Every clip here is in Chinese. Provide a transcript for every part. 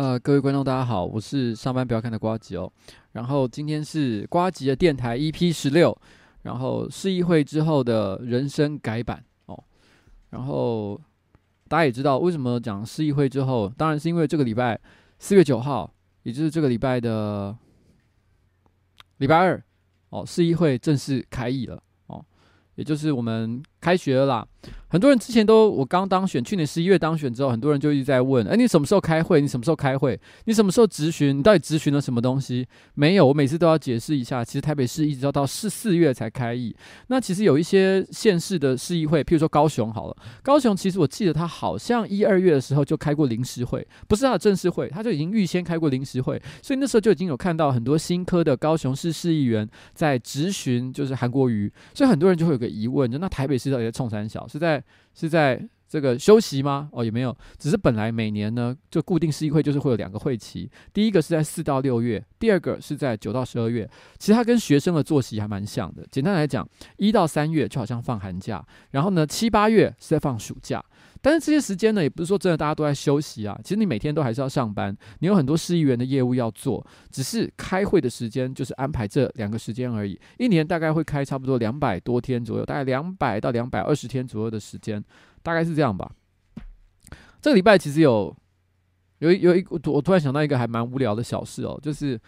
呃，各位观众，大家好，我是上班不要看的瓜吉哦。然后今天是瓜吉的电台 EP 十六，然后市议会之后的人生改版哦。然后大家也知道为什么讲市议会之后，当然是因为这个礼拜四月九号，也就是这个礼拜的礼拜二哦，市议会正式开议了哦，也就是我们开学了啦。很多人之前都，我刚当选，去年十一月当选之后，很多人就一直在问：哎，你什么时候开会？你什么时候开会？你什么时候质询？你到底质询了什么东西？没有，我每次都要解释一下。其实台北市一直要到四四月才开议。那其实有一些县市的市议会，譬如说高雄好了，高雄其实我记得他好像一二月的时候就开过临时会，不是他的正式会，他就已经预先开过临时会，所以那时候就已经有看到很多新科的高雄市市议员在质询，就是韩国瑜。所以很多人就会有个疑问，就那台北市到底在冲三小？是在是在这个休息吗？哦，也没有，只是本来每年呢，就固定市议会就是会有两个会期，第一个是在四到六月，第二个是在九到十二月。其实它跟学生的作息还蛮像的。简单来讲，一到三月就好像放寒假，然后呢，七八月是在放暑假。但是这些时间呢，也不是说真的大家都在休息啊。其实你每天都还是要上班，你有很多市议员的业务要做，只是开会的时间就是安排这两个时间而已。一年大概会开差不多两百多天左右，大概两百到两百二十天左右的时间，大概是这样吧。这个礼拜其实有有一有一，我突然想到一个还蛮无聊的小事哦，就是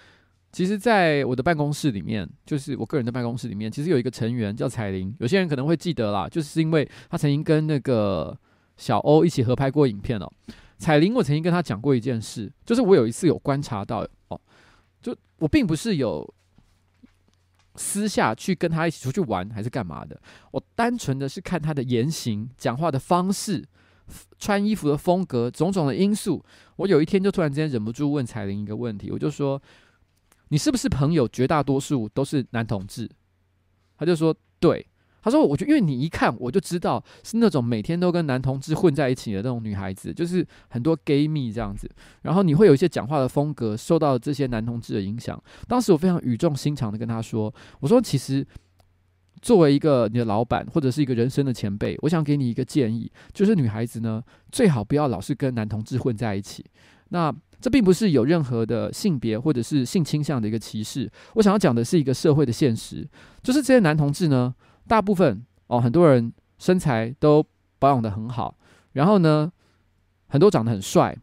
其实，在我的办公室里面，就是我个人的办公室里面，其实有一个成员叫彩玲，有些人可能会记得啦，就是因为他曾经跟那个。小欧一起合拍过影片哦，彩玲，我曾经跟他讲过一件事，就是我有一次有观察到哦，就我并不是有私下去跟他一起出去玩还是干嘛的，我单纯的是看他的言行、讲话的方式、穿衣服的风格，种种的因素。我有一天就突然之间忍不住问彩玲一个问题，我就说：“你是不是朋友绝大多数都是男同志？”他就说：“对。”他说：“我就因为你一看我就知道是那种每天都跟男同志混在一起的那种女孩子，就是很多 gay 蜜这样子。然后你会有一些讲话的风格受到这些男同志的影响。当时我非常语重心长的跟他说：‘我说其实作为一个你的老板或者是一个人生的前辈，我想给你一个建议，就是女孩子呢最好不要老是跟男同志混在一起。那这并不是有任何的性别或者是性倾向的一个歧视。我想要讲的是一个社会的现实，就是这些男同志呢。”大部分哦，很多人身材都保养的很好，然后呢，很多长得很帅，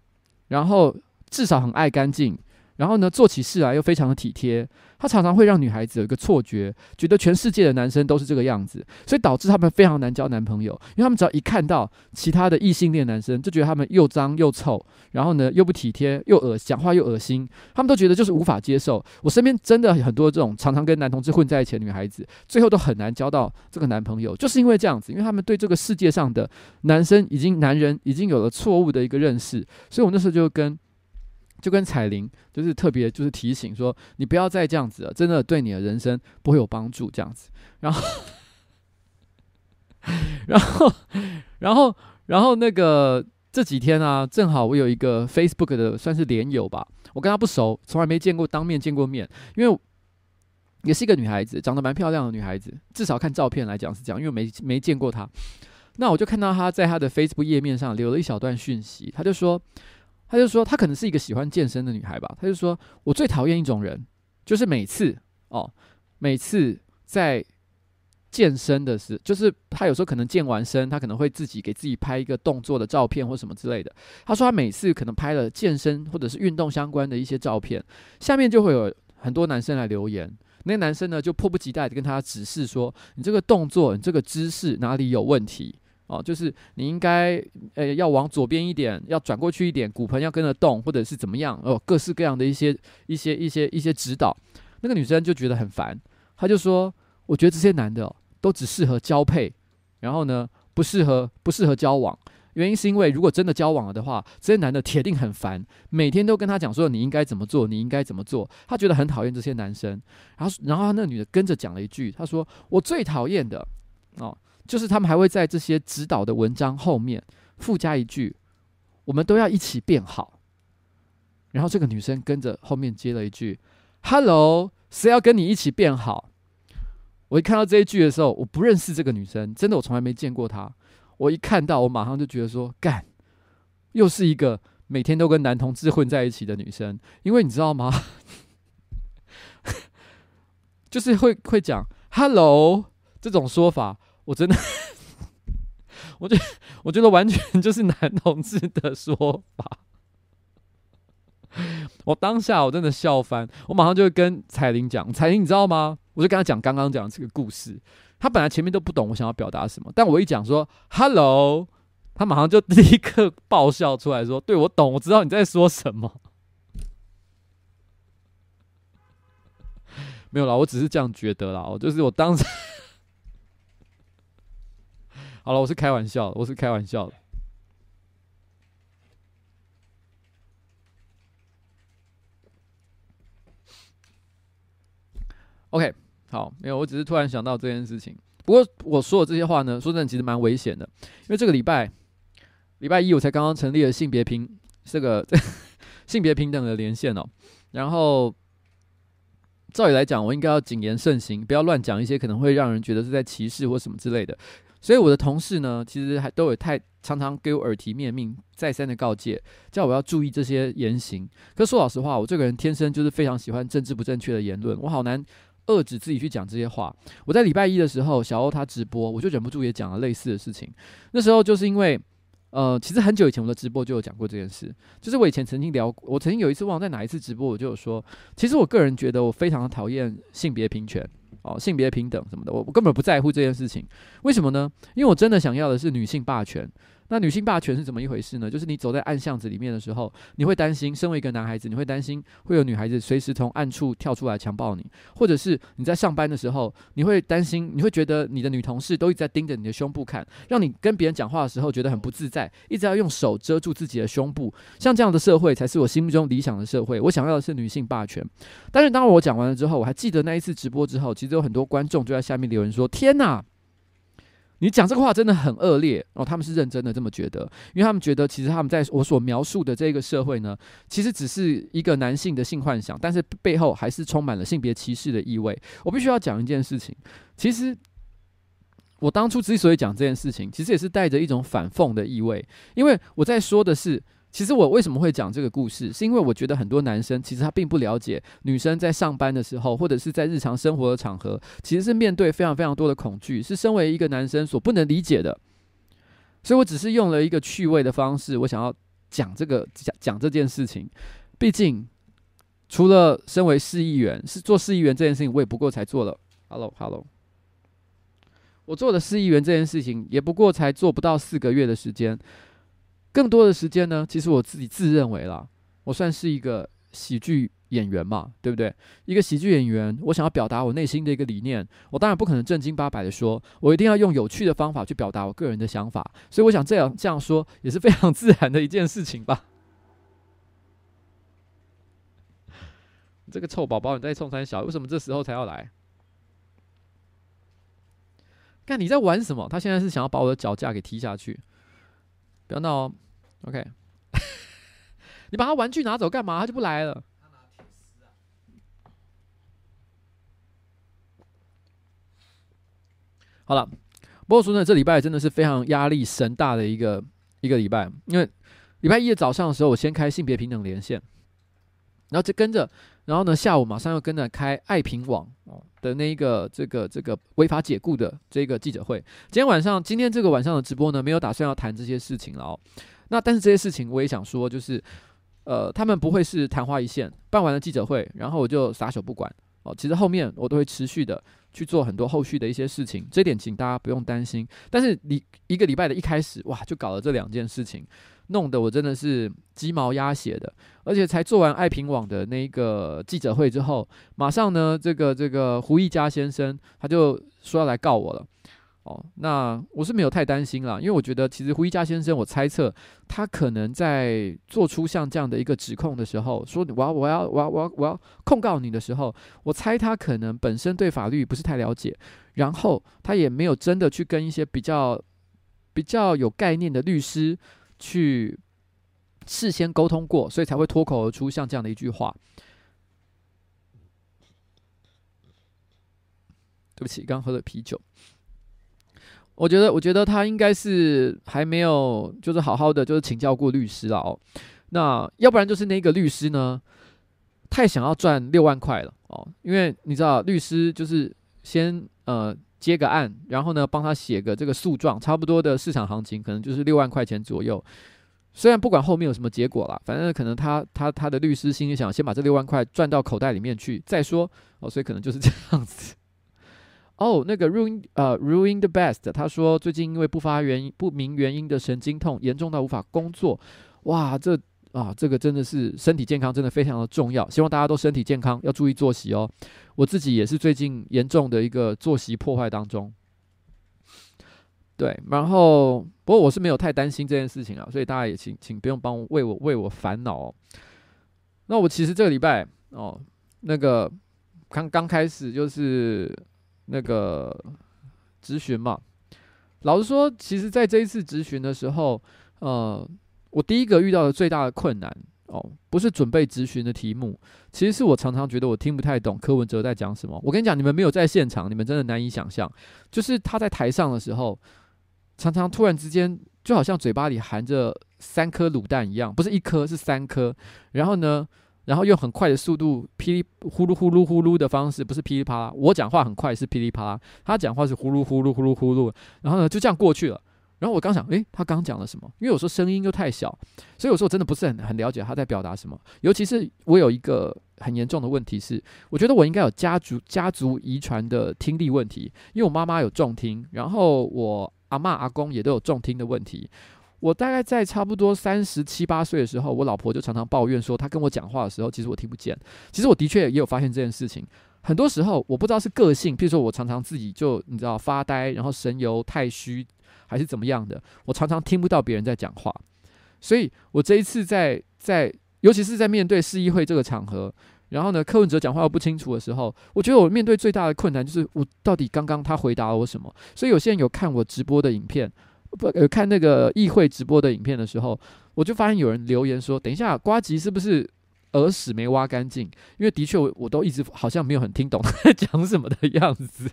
然后至少很爱干净，然后呢，做起事来又非常的体贴。他常常会让女孩子有一个错觉，觉得全世界的男生都是这个样子，所以导致他们非常难交男朋友。因为他们只要一看到其他的异性恋男生，就觉得他们又脏又臭，然后呢又不体贴，又恶，讲话又恶心，他们都觉得就是无法接受。我身边真的很多这种常常跟男同志混在一起的女孩子，最后都很难交到这个男朋友，就是因为这样子，因为他们对这个世界上的男生已经男人已经有了错误的一个认识。所以我那时候就跟。就跟彩玲就是特别就是提醒说，你不要再这样子了，真的对你的人生不会有帮助。这样子，然后，然后，然后，然后那个这几天啊，正好我有一个 Facebook 的算是连友吧，我跟他不熟，从来没见过当面见过面，因为也是一个女孩子，长得蛮漂亮的女孩子，至少看照片来讲是这样，因为没没见过她。那我就看到她在她的 Facebook 页面上留了一小段讯息，她就说。他就说，他可能是一个喜欢健身的女孩吧。他就说，我最讨厌一种人，就是每次哦，每次在健身的时，就是他有时候可能健完身，他可能会自己给自己拍一个动作的照片或什么之类的。他说，他每次可能拍了健身或者是运动相关的一些照片，下面就会有很多男生来留言。那个男生呢，就迫不及待的跟他指示说，你这个动作，你这个姿势哪里有问题？哦，就是你应该，呃，要往左边一点，要转过去一点，骨盆要跟着动，或者是怎么样？哦，各式各样的一些、一些、一些、一些指导。那个女生就觉得很烦，她就说：“我觉得这些男的，都只适合交配，然后呢，不适合不适合交往。原因是因为如果真的交往了的话，这些男的铁定很烦，每天都跟他讲说你应该怎么做，你应该怎么做。他觉得很讨厌这些男生。然后，然后那女的跟着讲了一句，她说：我最讨厌的哦。”就是他们还会在这些指导的文章后面附加一句：“我们都要一起变好。”然后这个女生跟着后面接了一句：“Hello，谁要跟你一起变好？”我一看到这一句的时候，我不认识这个女生，真的我从来没见过她。我一看到，我马上就觉得说：“干，又是一个每天都跟男同志混在一起的女生。”因为你知道吗？就是会会讲 “Hello” 这种说法。我真的，我觉得，我觉得完全就是 男同志的说法。我当下我真的笑翻，我马上就会跟彩玲讲，彩玲你知道吗？我就跟他讲刚刚讲这个故事。他本来前面都不懂我想要表达什么，但我一讲说 “hello”，他马上就 立刻爆笑出来说：“对，我懂，我知道你在说什么。”没有啦，我只是这样觉得啦，我就是我当时。好了，我是开玩笑，我是开玩笑的。OK，好，没有，我只是突然想到这件事情。不过我说的这些话呢，说真的，其实蛮危险的，因为这个礼拜礼拜一我才刚刚成立了性别平这个性别平等的连线哦。然后照理来讲，我应该要谨言慎行，不要乱讲一些可能会让人觉得是在歧视或什么之类的。所以我的同事呢，其实还都有太常常给我耳提面命，再三的告诫，叫我要注意这些言行。可说老实话，我这个人天生就是非常喜欢政治不正确的言论，我好难遏制自己去讲这些话。我在礼拜一的时候，小欧他直播，我就忍不住也讲了类似的事情。那时候就是因为，呃，其实很久以前我的直播就有讲过这件事，就是我以前曾经聊，我曾经有一次忘了在哪一次直播，我就有说，其实我个人觉得我非常的讨厌性别平权。哦，性别平等什么的，我我根本不在乎这件事情。为什么呢？因为我真的想要的是女性霸权。那女性霸权是怎么一回事呢？就是你走在暗巷子里面的时候，你会担心，身为一个男孩子，你会担心会有女孩子随时从暗处跳出来强暴你，或者是你在上班的时候，你会担心，你会觉得你的女同事都一直在盯着你的胸部看，让你跟别人讲话的时候觉得很不自在，一直要用手遮住自己的胸部。像这样的社会才是我心目中理想的社会。我想要的是女性霸权。但是当我讲完了之后，我还记得那一次直播之后，其实有很多观众就在下面留言说：“天哪！”你讲这个话真的很恶劣哦，他们是认真的这么觉得，因为他们觉得其实他们在我所描述的这个社会呢，其实只是一个男性的性幻想，但是背后还是充满了性别歧视的意味。我必须要讲一件事情，其实我当初之所以讲这件事情，其实也是带着一种反讽的意味，因为我在说的是。其实我为什么会讲这个故事，是因为我觉得很多男生其实他并不了解女生在上班的时候，或者是在日常生活的场合，其实是面对非常非常多的恐惧，是身为一个男生所不能理解的。所以我只是用了一个趣味的方式，我想要讲这个讲讲这件事情。毕竟除了身为市议员，是做市议员这件事情，我也不过才做了。Hello，Hello，我做的市议员这件事情，也不过才做不到四个月的时间。更多的时间呢，其实我自己自认为啦，我算是一个喜剧演员嘛，对不对？一个喜剧演员，我想要表达我内心的一个理念，我当然不可能正经八百的说，我一定要用有趣的方法去表达我个人的想法。所以我想这样这样说也是非常自然的一件事情吧。这个臭宝宝，你在冲三小，为什么这时候才要来？看你在玩什么？他现在是想要把我的脚架给踢下去，不要闹哦。OK，你把他玩具拿走干嘛？他就不来了。好了，不过说呢，这礼拜真的是非常压力神大的一个一个礼拜，因为礼拜一的早上的时候，我先开性别平等连线。然后就跟着，然后呢，下午马上又跟着开爱平网的那一个这个这个违法解雇的这个记者会。今天晚上，今天这个晚上的直播呢，没有打算要谈这些事情了哦。那但是这些事情我也想说，就是呃，他们不会是昙花一现，办完了记者会，然后我就撒手不管哦。其实后面我都会持续的去做很多后续的一些事情，这点请大家不用担心。但是你一个礼拜的一开始，哇，就搞了这两件事情。弄得我真的是鸡毛鸭血的，而且才做完爱平网的那个记者会之后，马上呢，这个这个胡一家先生他就说要来告我了。哦，那我是没有太担心啦，因为我觉得其实胡一家先生，我猜测他可能在做出像这样的一个指控的时候，说我要我要我要我要我要控告你的时候，我猜他可能本身对法律不是太了解，然后他也没有真的去跟一些比较比较有概念的律师。去事先沟通过，所以才会脱口而出像这样的一句话。对不起，刚喝了啤酒。我觉得，我觉得他应该是还没有，就是好好的，就是请教过律师了哦。那要不然就是那个律师呢，太想要赚六万块了哦。因为你知道，律师就是先呃。接个案，然后呢，帮他写个这个诉状，差不多的市场行情可能就是六万块钱左右。虽然不管后面有什么结果啦，反正可能他 他他的律师心里想先把这六万块赚到口袋里面去再说哦，所以可能就是这样子。哦，那个 ruin 呃 ruin the best，他说最近因为不发原因不明原因的神经痛严重到无法工作，哇，这。啊，这个真的是身体健康，真的非常的重要。希望大家都身体健康，要注意作息哦。我自己也是最近严重的一个作息破坏当中。对，然后不过我是没有太担心这件事情啊，所以大家也请请不用帮我为我为我烦恼哦。那我其实这个礼拜哦，那个刚刚开始就是那个咨询嘛。老实说，其实在这一次咨询的时候，呃。我第一个遇到的最大的困难哦，不是准备咨询的题目，其实是我常常觉得我听不太懂柯文哲在讲什么。我跟你讲，你们没有在现场，你们真的难以想象，就是他在台上的时候，常常突然之间就好像嘴巴里含着三颗卤蛋一样，不是一颗，是三颗。然后呢，然后用很快的速度，噼里呼噜呼噜呼噜的方式，不是噼里啪啦。我讲话很快是噼里啪啦，他讲话是呼噜呼噜呼噜呼噜。然后呢，就这样过去了。然后我刚想，诶，他刚讲了什么？因为有时候声音又太小，所以有时候真的不是很很了解他在表达什么。尤其是我有一个很严重的问题是，我觉得我应该有家族家族遗传的听力问题，因为我妈妈有重听，然后我阿妈阿公也都有重听的问题。我大概在差不多三十七八岁的时候，我老婆就常常抱怨说，她跟我讲话的时候，其实我听不见。其实我的确也有发现这件事情。很多时候我不知道是个性，譬如说我常常自己就你知道发呆，然后神游太虚。还是怎么样的？我常常听不到别人在讲话，所以我这一次在在，尤其是在面对市议会这个场合，然后呢，柯文哲讲话又不清楚的时候，我觉得我面对最大的困难就是我到底刚刚他回答了我什么？所以有些人有看我直播的影片，不有看那个议会直播的影片的时候，我就发现有人留言说：“等一下，瓜吉是不是耳屎没挖干净？”因为的确我我都一直好像没有很听懂他 在讲什么的样子。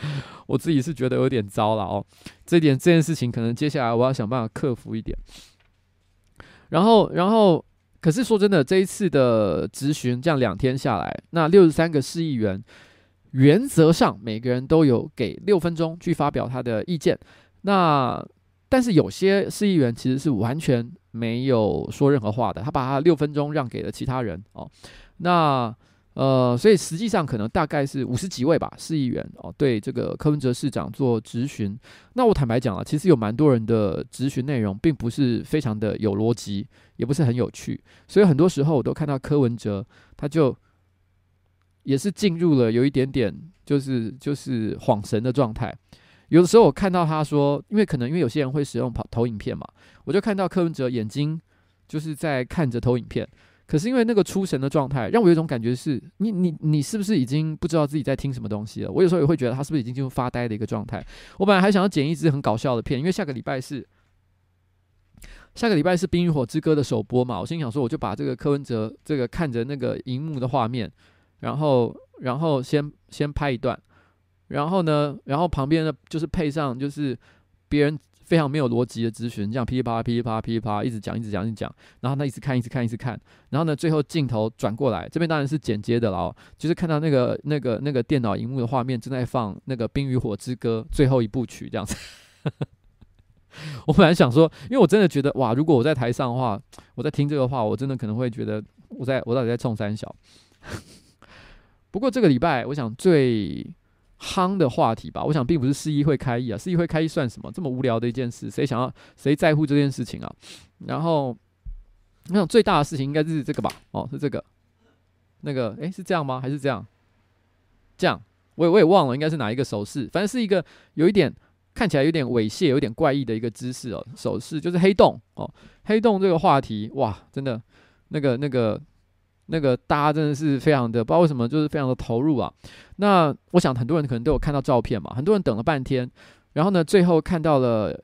我自己是觉得有点糟了哦，这点这件事情可能接下来我要想办法克服一点。然后，然后，可是说真的，这一次的质询这样两天下来，那六十三个市议员原则上每个人都有给六分钟去发表他的意见。那但是有些市议员其实是完全没有说任何话的，他把他六分钟让给了其他人哦。那呃，所以实际上可能大概是五十几位吧，市议员哦，对这个柯文哲市长做质询。那我坦白讲啊，其实有蛮多人的质询内容并不是非常的有逻辑，也不是很有趣，所以很多时候我都看到柯文哲他就也是进入了有一点点就是就是恍神的状态。有的时候我看到他说，因为可能因为有些人会使用跑投影片嘛，我就看到柯文哲眼睛就是在看着投影片，可是因为那个出神的状态，让我有一种感觉是，你你你是不是已经不知道自己在听什么东西了？我有时候也会觉得他是不是已经进入发呆的一个状态。我本来还想要剪一支很搞笑的片，因为下个礼拜是下个礼拜是《冰与火之歌》的首播嘛，我心想说，我就把这个柯文哲这个看着那个荧幕的画面，然后然后先先拍一段。然后呢，然后旁边呢，就是配上就是别人非常没有逻辑的咨询，这样噼里啪啦、噼里啪啦、噼里啪啦，一直讲、一直讲、一直讲。然后他一直看、一直看、一直看。然后呢，最后镜头转过来，这边当然是剪接的了哦，就是看到那个、那个、那个电脑荧幕的画面正在放那个《冰与火之歌》最后一部曲这样子。我本来想说，因为我真的觉得哇，如果我在台上的话，我在听这个话，我真的可能会觉得我在我到底在冲三小。不过这个礼拜，我想最。夯的话题吧，我想并不是市议会开议啊，市议会开议算什么？这么无聊的一件事，谁想要谁在乎这件事情啊？然后，我想最大的事情应该是这个吧？哦，是这个，那个，诶，是这样吗？还是这样？这样，我也我也忘了，应该是哪一个手势？反正是一个有一点看起来有点猥亵、有点怪异的一个姿势哦，手势就是黑洞哦，黑洞这个话题，哇，真的，那个那个。那个大家真的是非常的，不知道为什么，就是非常的投入啊。那我想很多人可能都有看到照片嘛，很多人等了半天，然后呢，最后看到了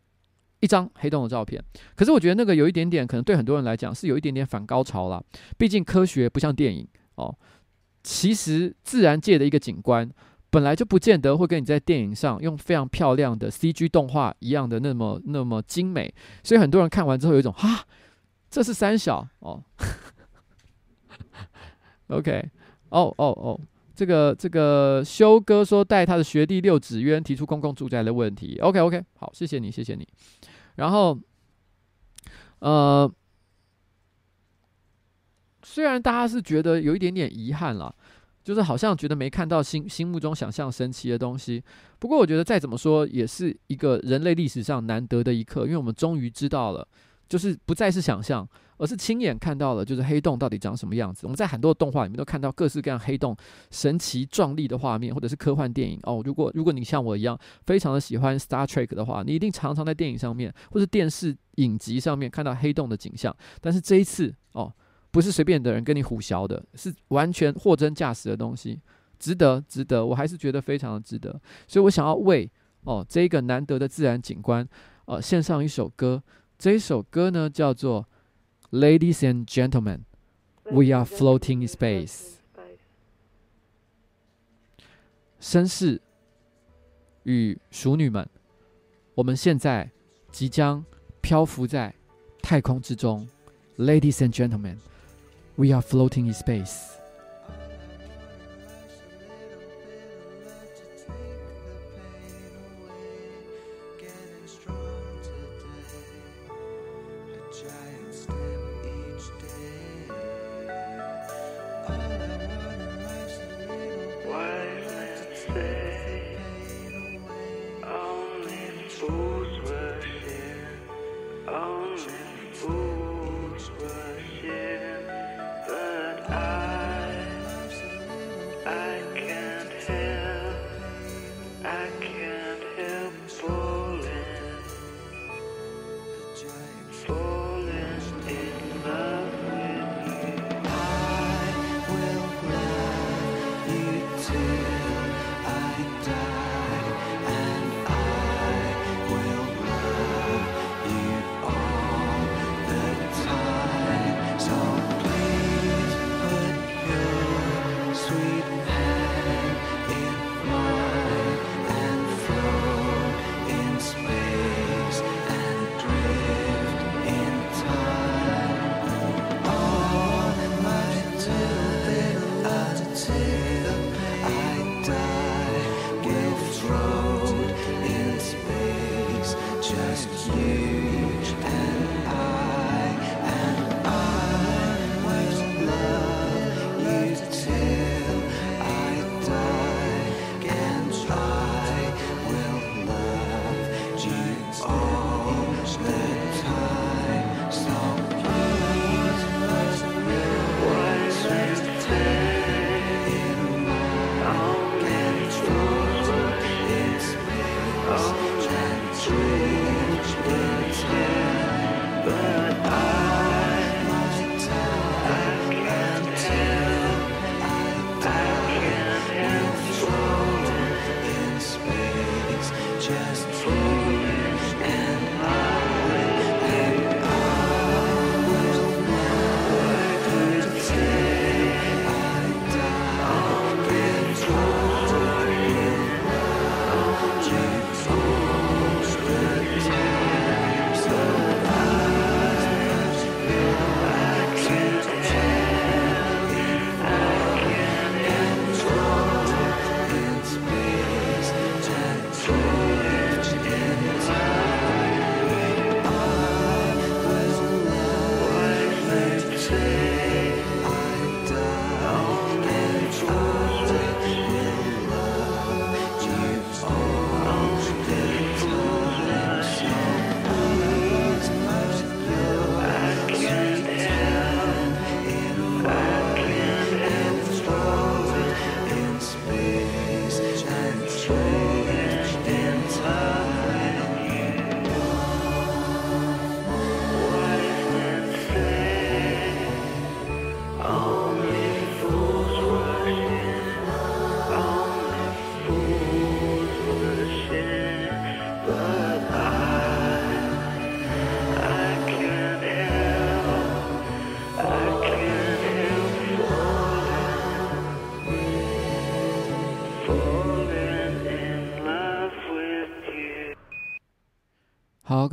一张黑洞的照片。可是我觉得那个有一点点，可能对很多人来讲是有一点点反高潮啦。毕竟科学不像电影哦。其实自然界的一个景观，本来就不见得会跟你在电影上用非常漂亮的 CG 动画一样的那么那么精美。所以很多人看完之后有一种哈，这是三小哦。OK，哦哦哦，这个这个修哥说带他的学弟六子渊提出公共住宅的问题。OK OK，好，谢谢你，谢谢你。然后，呃，虽然大家是觉得有一点点遗憾了，就是好像觉得没看到心心目中想象神奇的东西。不过我觉得再怎么说也是一个人类历史上难得的一刻，因为我们终于知道了，就是不再是想象。而是亲眼看到了，就是黑洞到底长什么样子。我们在很多动画里面都看到各式各样黑洞神奇壮丽的画面，或者是科幻电影哦。如果如果你像我一样非常的喜欢 Star Trek 的话，你一定常常在电影上面或者电视影集上面看到黑洞的景象。但是这一次哦，不是随便的人跟你唬洨的，是完全货真价实的东西，值得值得，我还是觉得非常的值得。所以我想要为哦这一个难得的自然景观，呃，献上一首歌。这一首歌呢叫做。Ladies and gentlemen, we are floating in space. 绅士与淑女们，我们现在即将漂浮在太空之中。Ladies and gentlemen, we are floating in space.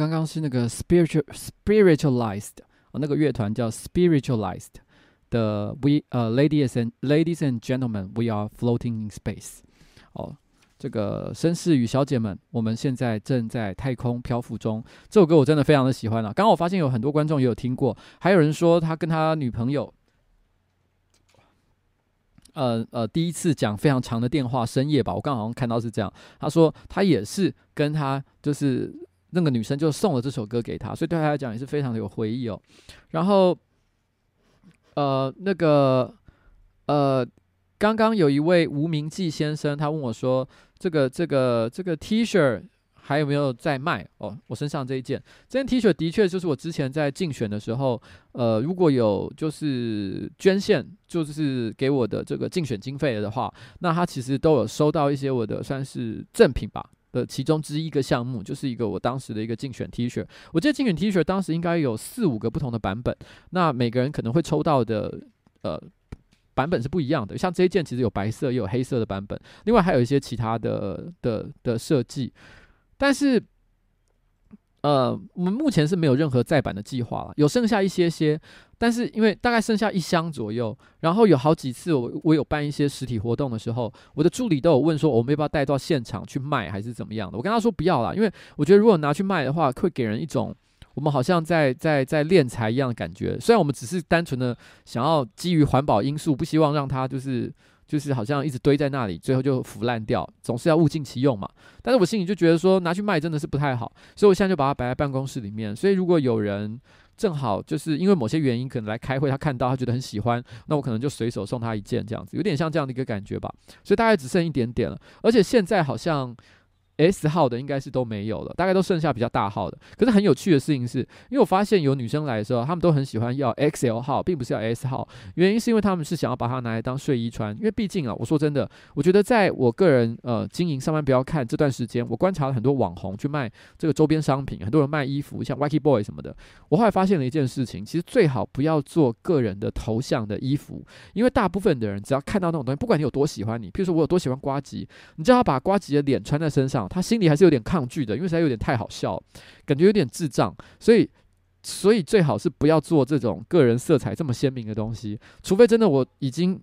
刚刚是那个 spiritual spiritualized 哦，那个乐团叫 spiritualized 的 We 呃、ladies and ladies and gentlemen we are floating in space 哦，这个绅士与小姐们，我们现在正在太空漂浮中。这首歌我真的非常的喜欢啊！刚刚我发现有很多观众也有听过，还有人说他跟他女朋友，呃呃，第一次讲非常长的电话，深夜吧，我刚好像看到是这样。他说他也是跟他就是。那个女生就送了这首歌给他，所以对他来讲也是非常的有回忆哦。然后，呃，那个，呃，刚刚有一位无名记先生，他问我说：“这个、这个、这个 T 恤还有没有在卖？”哦，我身上这一件，这件 T 恤的确就是我之前在竞选的时候，呃，如果有就是捐献，就是给我的这个竞选经费的话，那他其实都有收到一些我的算是赠品吧。的其中之一个项目，就是一个我当时的一个竞选 T 恤。我记得竞选 T 恤当时应该有四五个不同的版本，那每个人可能会抽到的呃版本是不一样的。像这一件其实有白色也有黑色的版本，另外还有一些其他的的的设计，但是。呃，我们目前是没有任何再版的计划了，有剩下一些些，但是因为大概剩下一箱左右，然后有好几次我我有办一些实体活动的时候，我的助理都有问说，我们要不要带到现场去卖，还是怎么样的？我跟他说不要啦，因为我觉得如果拿去卖的话，会给人一种我们好像在在在敛财一样的感觉。虽然我们只是单纯的想要基于环保因素，不希望让它就是。就是好像一直堆在那里，最后就腐烂掉，总是要物尽其用嘛。但是我心里就觉得说，拿去卖真的是不太好，所以我现在就把它摆在办公室里面。所以如果有人正好就是因为某些原因可能来开会，他看到他觉得很喜欢，那我可能就随手送他一件这样子，有点像这样的一个感觉吧。所以大概只剩一点点了，而且现在好像。S 号的应该是都没有了，大概都剩下比较大号的。可是很有趣的事情是，因为我发现有女生来的时候，她们都很喜欢要 XL 号，并不是要 S 号。原因是因为她们是想要把它拿来当睡衣穿。因为毕竟啊，我说真的，我觉得在我个人呃经营上班不要看这段时间，我观察了很多网红去卖这个周边商品，很多人卖衣服，像 Wacky Boy 什么的。我后来发现了一件事情，其实最好不要做个人的头像的衣服，因为大部分的人只要看到那种东西，不管你有多喜欢你，譬如说我有多喜欢瓜吉，你叫他把瓜吉的脸穿在身上。他心里还是有点抗拒的，因为实在有点太好笑，感觉有点智障，所以，所以最好是不要做这种个人色彩这么鲜明的东西，除非真的我已经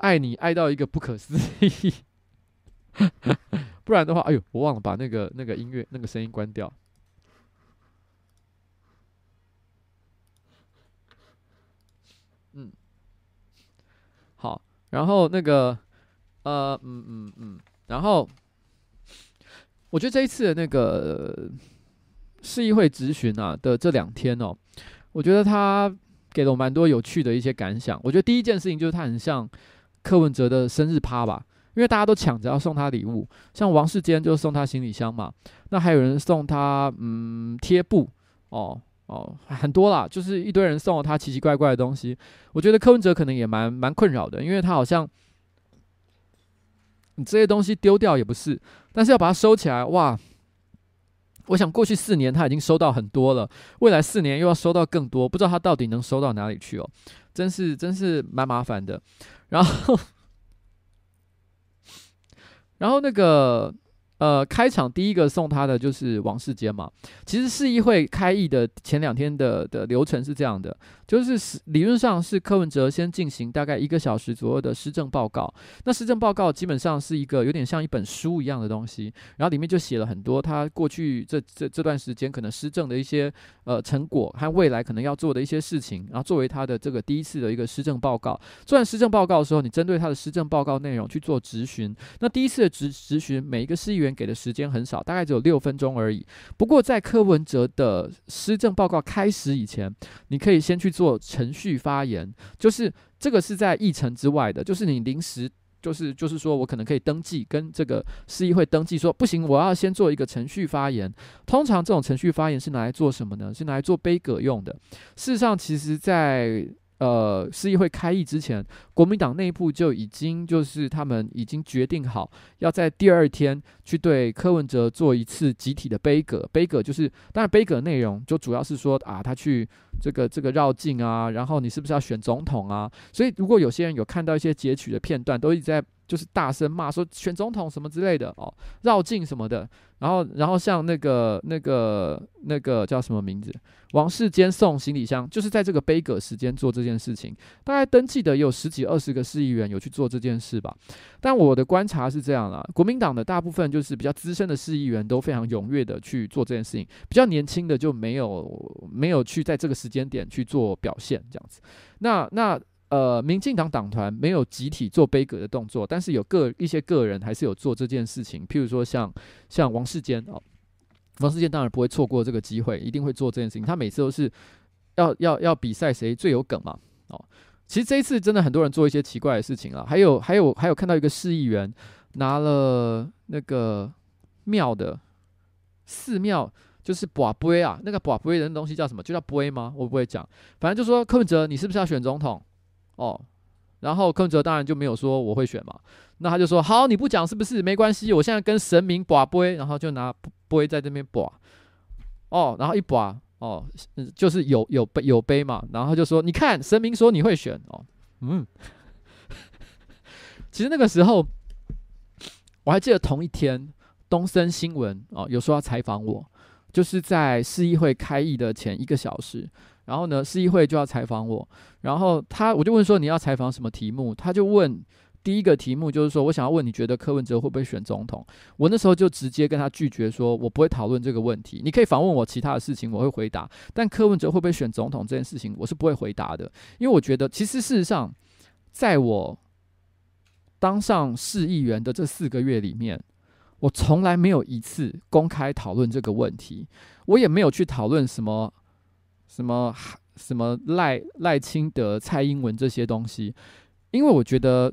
爱你爱到一个不可思议，不然的话，哎呦，我忘了把那个那个音乐那个声音关掉。嗯，好，然后那个，呃，嗯嗯嗯。然后，我觉得这一次的那个市议会质询啊的这两天哦，我觉得他给了我蛮多有趣的一些感想。我觉得第一件事情就是他很像柯文哲的生日趴吧，因为大家都抢着要送他礼物，像王世坚就送他行李箱嘛，那还有人送他嗯贴布哦哦很多啦，就是一堆人送了他奇奇怪怪的东西。我觉得柯文哲可能也蛮蛮困扰的，因为他好像。你这些东西丢掉也不是，但是要把它收起来，哇！我想过去四年他已经收到很多了，未来四年又要收到更多，不知道他到底能收到哪里去哦，真是真是蛮麻烦的。然后，然后那个。呃，开场第一个送他的就是王世坚嘛。其实市议会开议的前两天的的流程是这样的，就是理论上是柯文哲先进行大概一个小时左右的施政报告。那施政报告基本上是一个有点像一本书一样的东西，然后里面就写了很多他过去这这这段时间可能施政的一些呃成果和未来可能要做的一些事情，然后作为他的这个第一次的一个施政报告。做完施政报告的时候，你针对他的施政报告内容去做质询。那第一次的质质询，每一个市议员。给的时间很少，大概只有六分钟而已。不过，在柯文哲的施政报告开始以前，你可以先去做程序发言，就是这个是在议程之外的，就是你临时就是就是说我可能可以登记跟这个市议会登记说不行，我要先做一个程序发言。通常这种程序发言是拿来做什么呢？是拿来做杯葛用的。事实上，其实在呃，市议会开议之前，国民党内部就已经就是他们已经决定好，要在第二天去对柯文哲做一次集体的杯葛。杯葛就是，当然杯葛内容就主要是说啊，他去这个这个绕境啊，然后你是不是要选总统啊？所以如果有些人有看到一些截取的片段，都一直在。就是大声骂说选总统什么之类的哦，绕境什么的。然后，然后像那个、那个、那个叫什么名字？王世坚送行李箱，就是在这个杯葛时间做这件事情。大概登记的有十几、二十个市议员有去做这件事吧。但我的观察是这样啦，国民党的大部分就是比较资深的市议员都非常踊跃的去做这件事情，比较年轻的就没有没有去在这个时间点去做表现这样子。那那。呃，民进党党团没有集体做杯葛的动作，但是有个一些个人还是有做这件事情。譬如说像像王世坚哦，王世坚当然不会错过这个机会，一定会做这件事情。他每次都是要要要比赛谁最有梗嘛哦。其实这一次真的很多人做一些奇怪的事情了，还有还有还有看到一个市议员拿了那个庙的寺庙，就是跋杯啊，那个跋杯的东西叫什么？就叫杯吗？我不会讲，反正就说柯文哲，你是不是要选总统？哦，然后柯文哲当然就没有说我会选嘛，那他就说好，你不讲是不是？没关系，我现在跟神明跋杯，然后就拿杯在这边跋，哦，然后一跋，哦，就是有有杯有杯嘛，然后就说你看神明说你会选哦，嗯，其实那个时候我还记得同一天东森新闻哦有说要采访我，就是在市议会开议的前一个小时。然后呢，市议会就要采访我，然后他我就问说你要采访什么题目？他就问第一个题目就是说我想要问你觉得柯文哲会不会选总统？我那时候就直接跟他拒绝说，我不会讨论这个问题。你可以访问我其他的事情，我会回答，但柯文哲会不会选总统这件事情，我是不会回答的，因为我觉得其实事实上，在我当上市议员的这四个月里面，我从来没有一次公开讨论这个问题，我也没有去讨论什么。什么什么赖赖清德、蔡英文这些东西，因为我觉得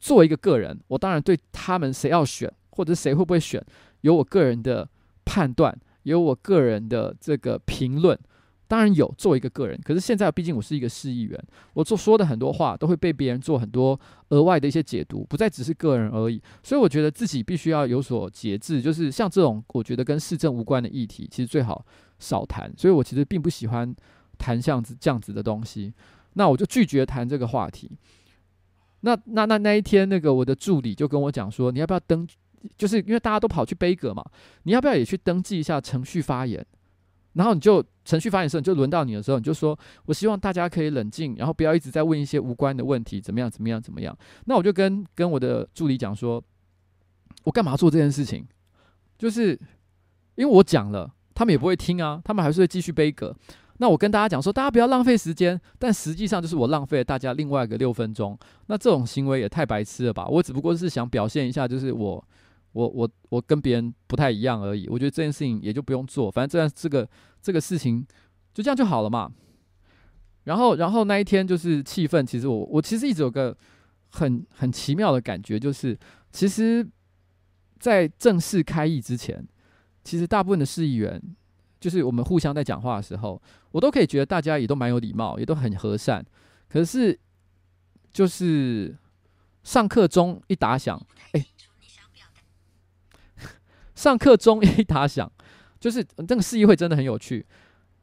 作为一个个人，我当然对他们谁要选或者谁会不会选，有我个人的判断，有我个人的这个评论，当然有作为一个个人。可是现在毕竟我是一个市议员，我做说的很多话都会被别人做很多额外的一些解读，不再只是个人而已。所以我觉得自己必须要有所节制，就是像这种我觉得跟市政无关的议题，其实最好。少谈，所以我其实并不喜欢谈这样子这样子的东西，那我就拒绝谈这个话题。那那那那一天，那个我的助理就跟我讲说，你要不要登？就是因为大家都跑去杯葛嘛，你要不要也去登记一下程序发言？然后你就程序发言的时候，你就轮到你的时候，你就说，我希望大家可以冷静，然后不要一直在问一些无关的问题，怎么样怎么样怎么样？那我就跟跟我的助理讲说，我干嘛做这件事情？就是因为我讲了。他们也不会听啊，他们还是会继续背歌。那我跟大家讲说，大家不要浪费时间，但实际上就是我浪费了大家另外一个六分钟。那这种行为也太白痴了吧？我只不过是想表现一下，就是我我我我跟别人不太一样而已。我觉得这件事情也就不用做，反正这样这个这个事情就这样就好了嘛。然后然后那一天就是气氛，其实我我其实一直有个很很奇妙的感觉，就是其实，在正式开议之前。其实大部分的市议员，就是我们互相在讲话的时候，我都可以觉得大家也都蛮有礼貌，也都很和善。可是，就是上课钟一打响，哎，上课钟一打响，就是这个市议会真的很有趣。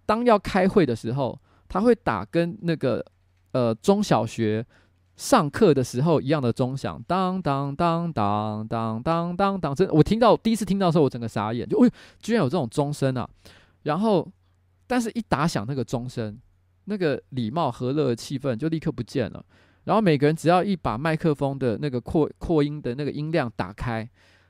当要开会的时候，他会打跟那个呃中小学。上课的时候一样的钟响，当当当当当当当当，真的，我听到第一次听到的时候，我整个傻眼，就，哎，居然有这种钟声啊！然后，但是一打响那个钟声，那个礼貌和乐的气氛就立刻不见了。然后每个人只要一把麦克风的那个扩扩音的那个音量打开，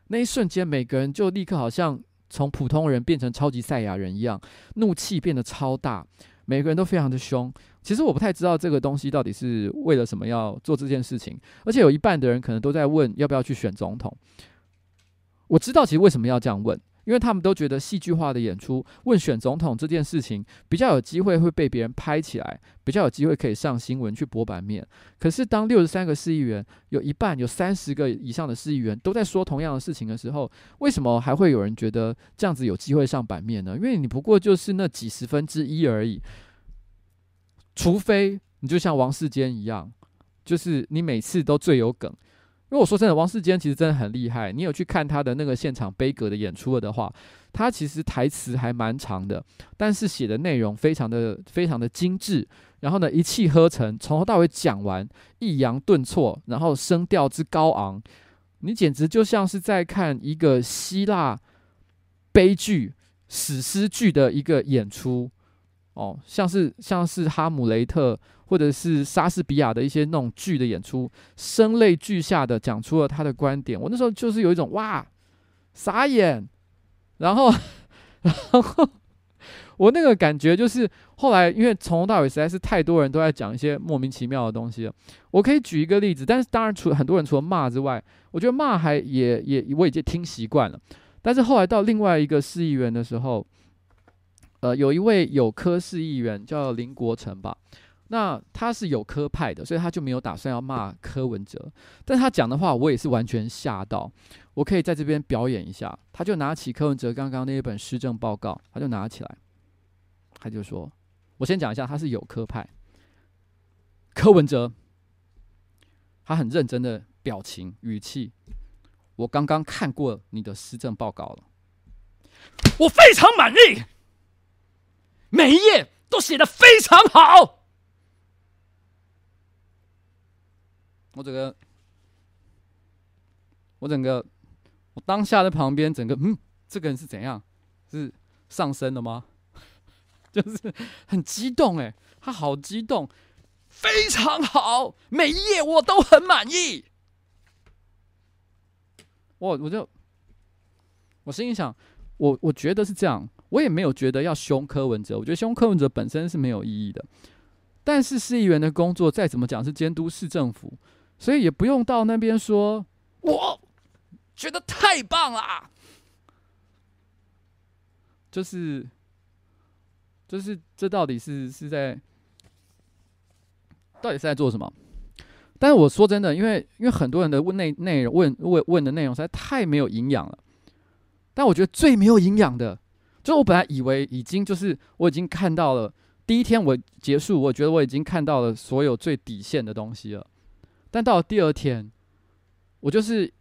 那一瞬间，每个人就立刻好像从普通人变成超级赛亚人一样，怒气变得超大，每个人都非常的凶。其实我不太知道这个东西到底是为了什么要做这件事情，而且有一半的人可能都在问要不要去选总统。我知道其实为什么要这样问，因为他们都觉得戏剧化的演出问选总统这件事情比较有机会会被别人拍起来，比较有机会可以上新闻去博版面。可是当六十三个市议员有一半有三十个以上的市议员都在说同样的事情的时候，为什么还会有人觉得这样子有机会上版面呢？因为你不过就是那几十分之一而已。除非你就像王世坚一样，就是你每次都最有梗，因为我说真的，王世坚其实真的很厉害。你有去看他的那个现场悲歌的演出了的话，他其实台词还蛮长的，但是写的内容非常的非常的精致。然后呢，一气呵成，从头到尾讲完，抑扬顿挫，然后声调之高昂，你简直就像是在看一个希腊悲剧、史诗剧的一个演出哦，像是像是哈姆雷特或者是莎士比亚的一些那种剧的演出，声泪俱下的讲出了他的观点。我那时候就是有一种哇，傻眼，然后，然后。我那个感觉就是，后来因为从头到尾实在是太多人都在讲一些莫名其妙的东西了。我可以举一个例子，但是当然除了很多人除了骂之外，我觉得骂还也也我已经听习惯了。但是后来到另外一个市议员的时候，呃，有一位有科市议员叫林国成吧，那他是有科派的，所以他就没有打算要骂柯文哲。但他讲的话，我也是完全吓到。我可以在这边表演一下，他就拿起柯文哲刚刚那一本施政报告，他就拿起来。他就说：“我先讲一下，他是有科派。柯文哲，他很认真的表情语气。我刚刚看过你的施政报告了，我非常满意，每一页都写得非常好。我整个，我整个，我当下在旁边，整个，嗯，这个人是怎样？是上升了吗？” 就是很激动诶，他好激动，非常好，每一页我都很满意。我我就我心里想，我我觉得是这样，我也没有觉得要凶柯文哲，我觉得凶柯文哲本身是没有意义的。但是市议员的工作再怎么讲是监督市政府，所以也不用到那边说，我觉得太棒了，就是。就是这到底是是在，到底是在做什么？但是我说真的，因为因为很多人的问内内容问问问的内容实在太没有营养了。但我觉得最没有营养的，就是我本来以为已经就是我已经看到了第一天我结束，我觉得我已经看到了所有最底线的东西了。但到了第二天，我就是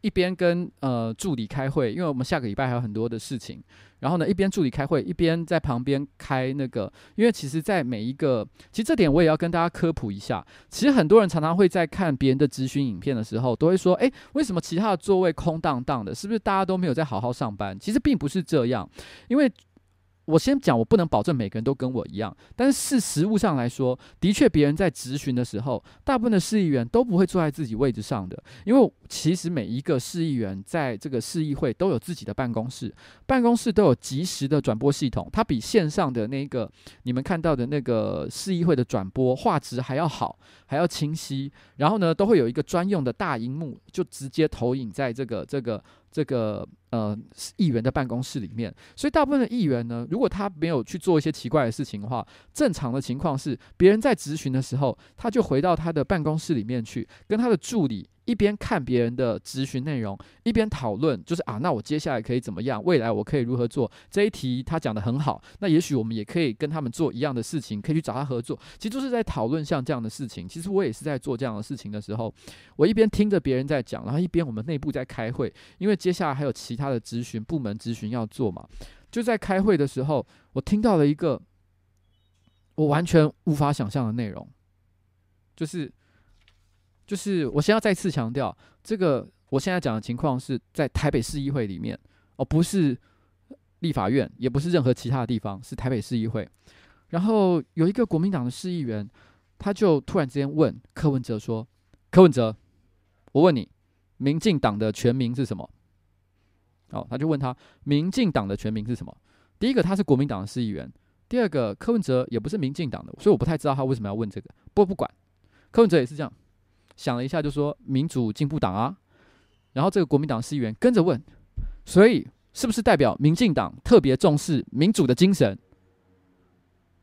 一边跟呃助理开会，因为我们下个礼拜还有很多的事情。然后呢，一边助理开会，一边在旁边开那个，因为其实，在每一个，其实这点我也要跟大家科普一下。其实很多人常常会在看别人的咨询影片的时候，都会说：“诶，为什么其他的座位空荡荡的？是不是大家都没有在好好上班？”其实并不是这样，因为。我先讲，我不能保证每个人都跟我一样，但是事实务上来说，的确别人在质询的时候，大部分的市议员都不会坐在自己位置上的，因为其实每一个市议员在这个市议会都有自己的办公室，办公室都有即时的转播系统，它比线上的那个你们看到的那个市议会的转播画质还要好，还要清晰，然后呢，都会有一个专用的大荧幕，就直接投影在这个这个。这个呃，议员的办公室里面，所以大部分的议员呢，如果他没有去做一些奇怪的事情的话，正常的情况是，别人在质询的时候，他就回到他的办公室里面去，跟他的助理。一边看别人的咨询内容，一边讨论，就是啊，那我接下来可以怎么样？未来我可以如何做？这一题他讲得很好，那也许我们也可以跟他们做一样的事情，可以去找他合作。其实就是在讨论像这样的事情。其实我也是在做这样的事情的时候，我一边听着别人在讲，然后一边我们内部在开会，因为接下来还有其他的咨询部门咨询要做嘛。就在开会的时候，我听到了一个我完全无法想象的内容，就是。就是我先要再次强调，这个我现在讲的情况是在台北市议会里面，哦，不是立法院，也不是任何其他的地方，是台北市议会。然后有一个国民党的市议员，他就突然之间问柯文哲说：“柯文哲，我问你，民进党的全名是什么？”哦，他就问他，民进党的全名是什么？第一个他是国民党的市议员，第二个柯文哲也不是民进党的，所以我不太知道他为什么要问这个。不过不管，柯文哲也是这样。想了一下，就说民主进步党啊，然后这个国民党市议员跟着问，所以是不是代表民进党特别重视民主的精神？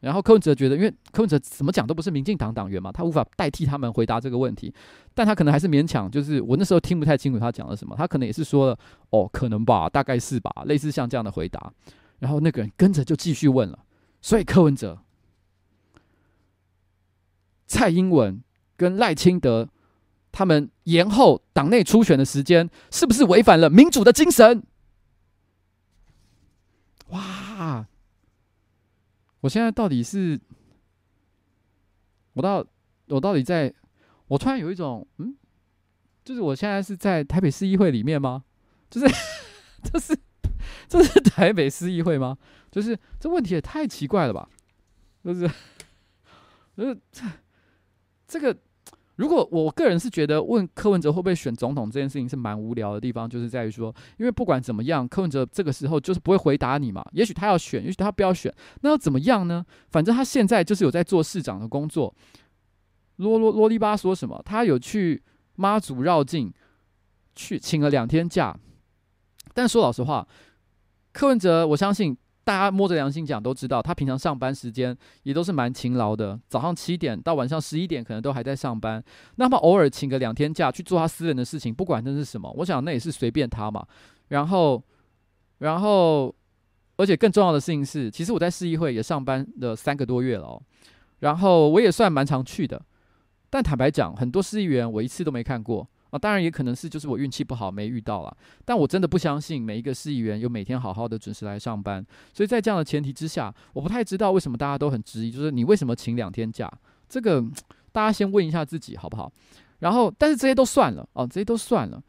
然后柯文哲觉得，因为柯文哲怎么讲都不是民进党党员嘛，他无法代替他们回答这个问题，但他可能还是勉强，就是我那时候听不太清楚他讲了什么，他可能也是说了哦，可能吧，大概是吧，类似像这样的回答。然后那个人跟着就继续问了，所以柯文哲、蔡英文跟赖清德。他们延后党内初选的时间，是不是违反了民主的精神？哇！我现在到底是，我到我到底在，我突然有一种，嗯，就是我现在是在台北市议会里面吗？就是，这是这是台北市议会吗？就是这问题也太奇怪了吧？就是，就是这这个。如果我个人是觉得问柯文哲会不会选总统这件事情是蛮无聊的地方，就是在于说，因为不管怎么样，柯文哲这个时候就是不会回答你嘛。也许他要选，也许他不要选，那要怎么样呢？反正他现在就是有在做市长的工作，啰啰啰里吧说什么？他有去妈祖绕境，去请了两天假。但说老实话，柯文哲我相信。大家摸着良心讲，都知道他平常上班时间也都是蛮勤劳的，早上七点到晚上十一点，可能都还在上班。那么偶尔请个两天假去做他私人的事情，不管那是什么，我想那也是随便他嘛。然后，然后，而且更重要的事情是，其实我在市议会也上班了三个多月了哦，然后我也算蛮常去的。但坦白讲，很多市议员我一次都没看过。当然也可能是就是我运气不好没遇到了，但我真的不相信每一个市议员有每天好好的准时来上班，所以在这样的前提之下，我不太知道为什么大家都很质疑，就是你为什么请两天假？这个 大家先问一下自己好不好？然后，但是这些都算了哦，这些都算了，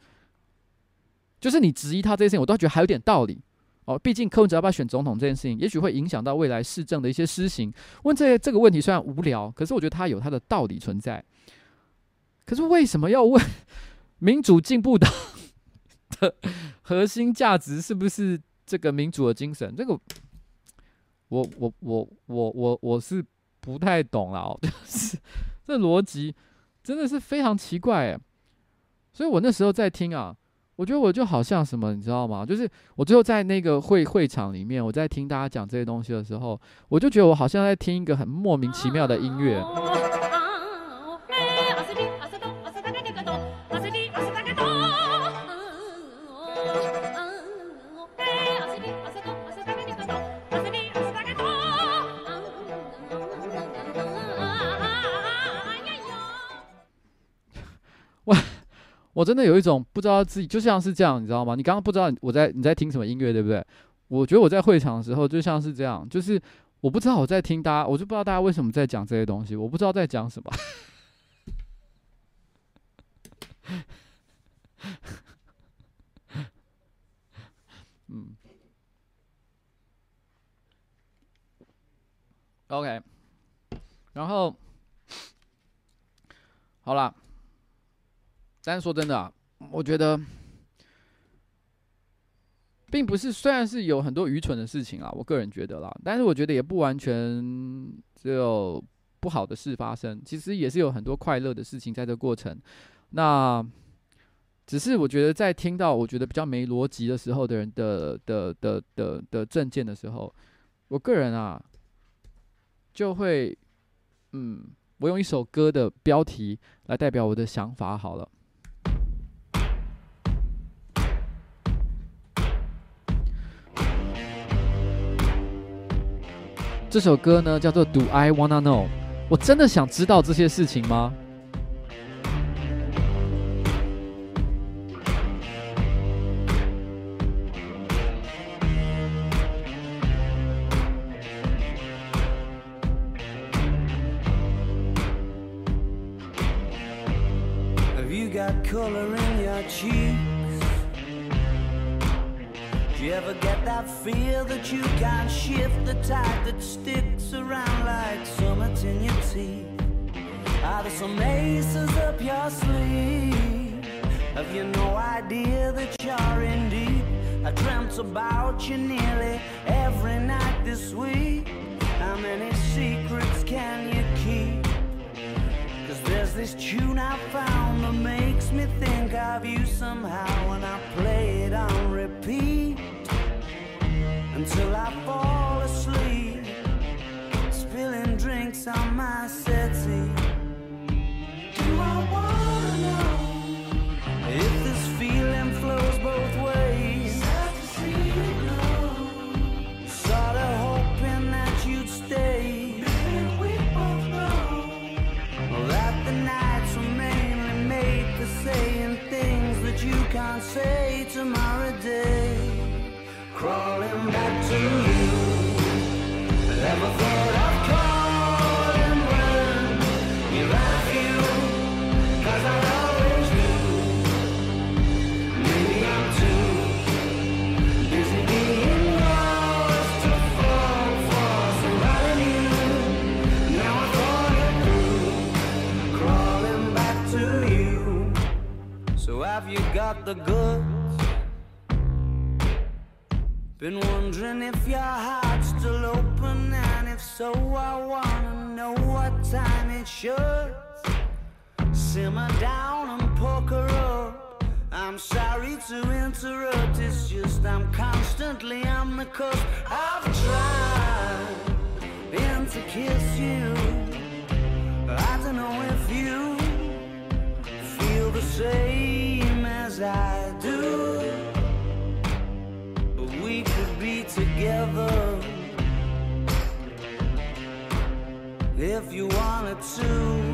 就是你质疑他这些事情，我都觉得还有点道理哦。毕竟柯文哲要不要选总统这件事情，也许会影响到未来市政的一些施行。问这这个问题虽然无聊，可是我觉得他有他的道理存在。可是为什么要问民主进步党的核心价值是不是这个民主的精神？这个 我我我我我我是不太懂了，就是这逻辑真的是非常奇怪诶。所以我那时候在听啊，我觉得我就好像什么，你知道吗？就是我最后在那个会会场里面，我在听大家讲这些东西的时候，我就觉得我好像在听一个很莫名其妙的音乐。我真的有一种不知道自己就像是这样，你知道吗？你刚刚不知道我在你在听什么音乐，对不对？我觉得我在会场的时候就像是这样，就是我不知道我在听大家，我就不知道大家为什么在讲这些东西，我不知道在讲什么。嗯，OK，然后好了。但是说真的啊，我觉得并不是，虽然是有很多愚蠢的事情啊，我个人觉得啦，但是我觉得也不完全只有不好的事发生，其实也是有很多快乐的事情在这过程。那只是我觉得在听到我觉得比较没逻辑的时候的人的的的的的政见的时候，我个人啊就会嗯，我用一首歌的标题来代表我的想法好了。这首歌呢叫做《Do I Wanna Know》，我真的想知道这些事情吗？Dreamt about you nearly every night this week. How many secrets can you keep? Cause there's this tune I found that makes me think of you somehow when I play it on repeat until I fall asleep, spilling drinks on my the goods? Been wondering if your heart's still open, and if so, I wanna know what time it should. Simmer down and poker up. I'm sorry to interrupt, it's just I'm constantly on the cusp. I've tried and to kiss you. But I don't know if you feel the same as I do. But we could be together if you wanted to.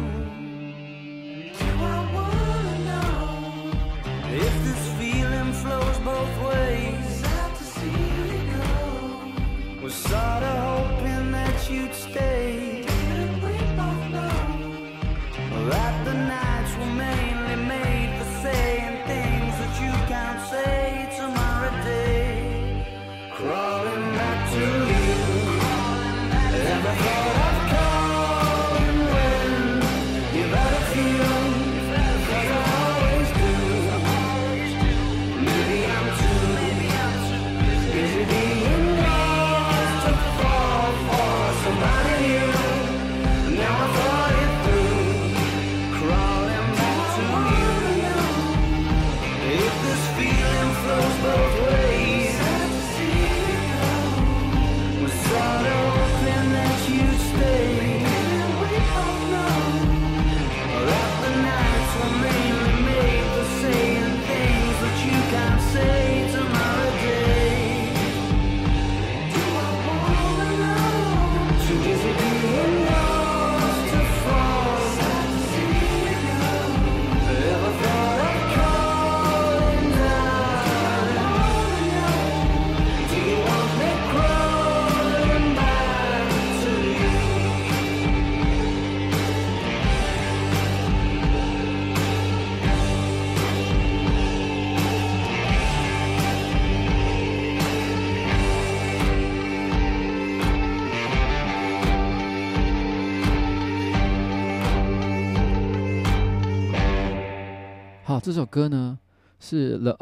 这首歌呢是 The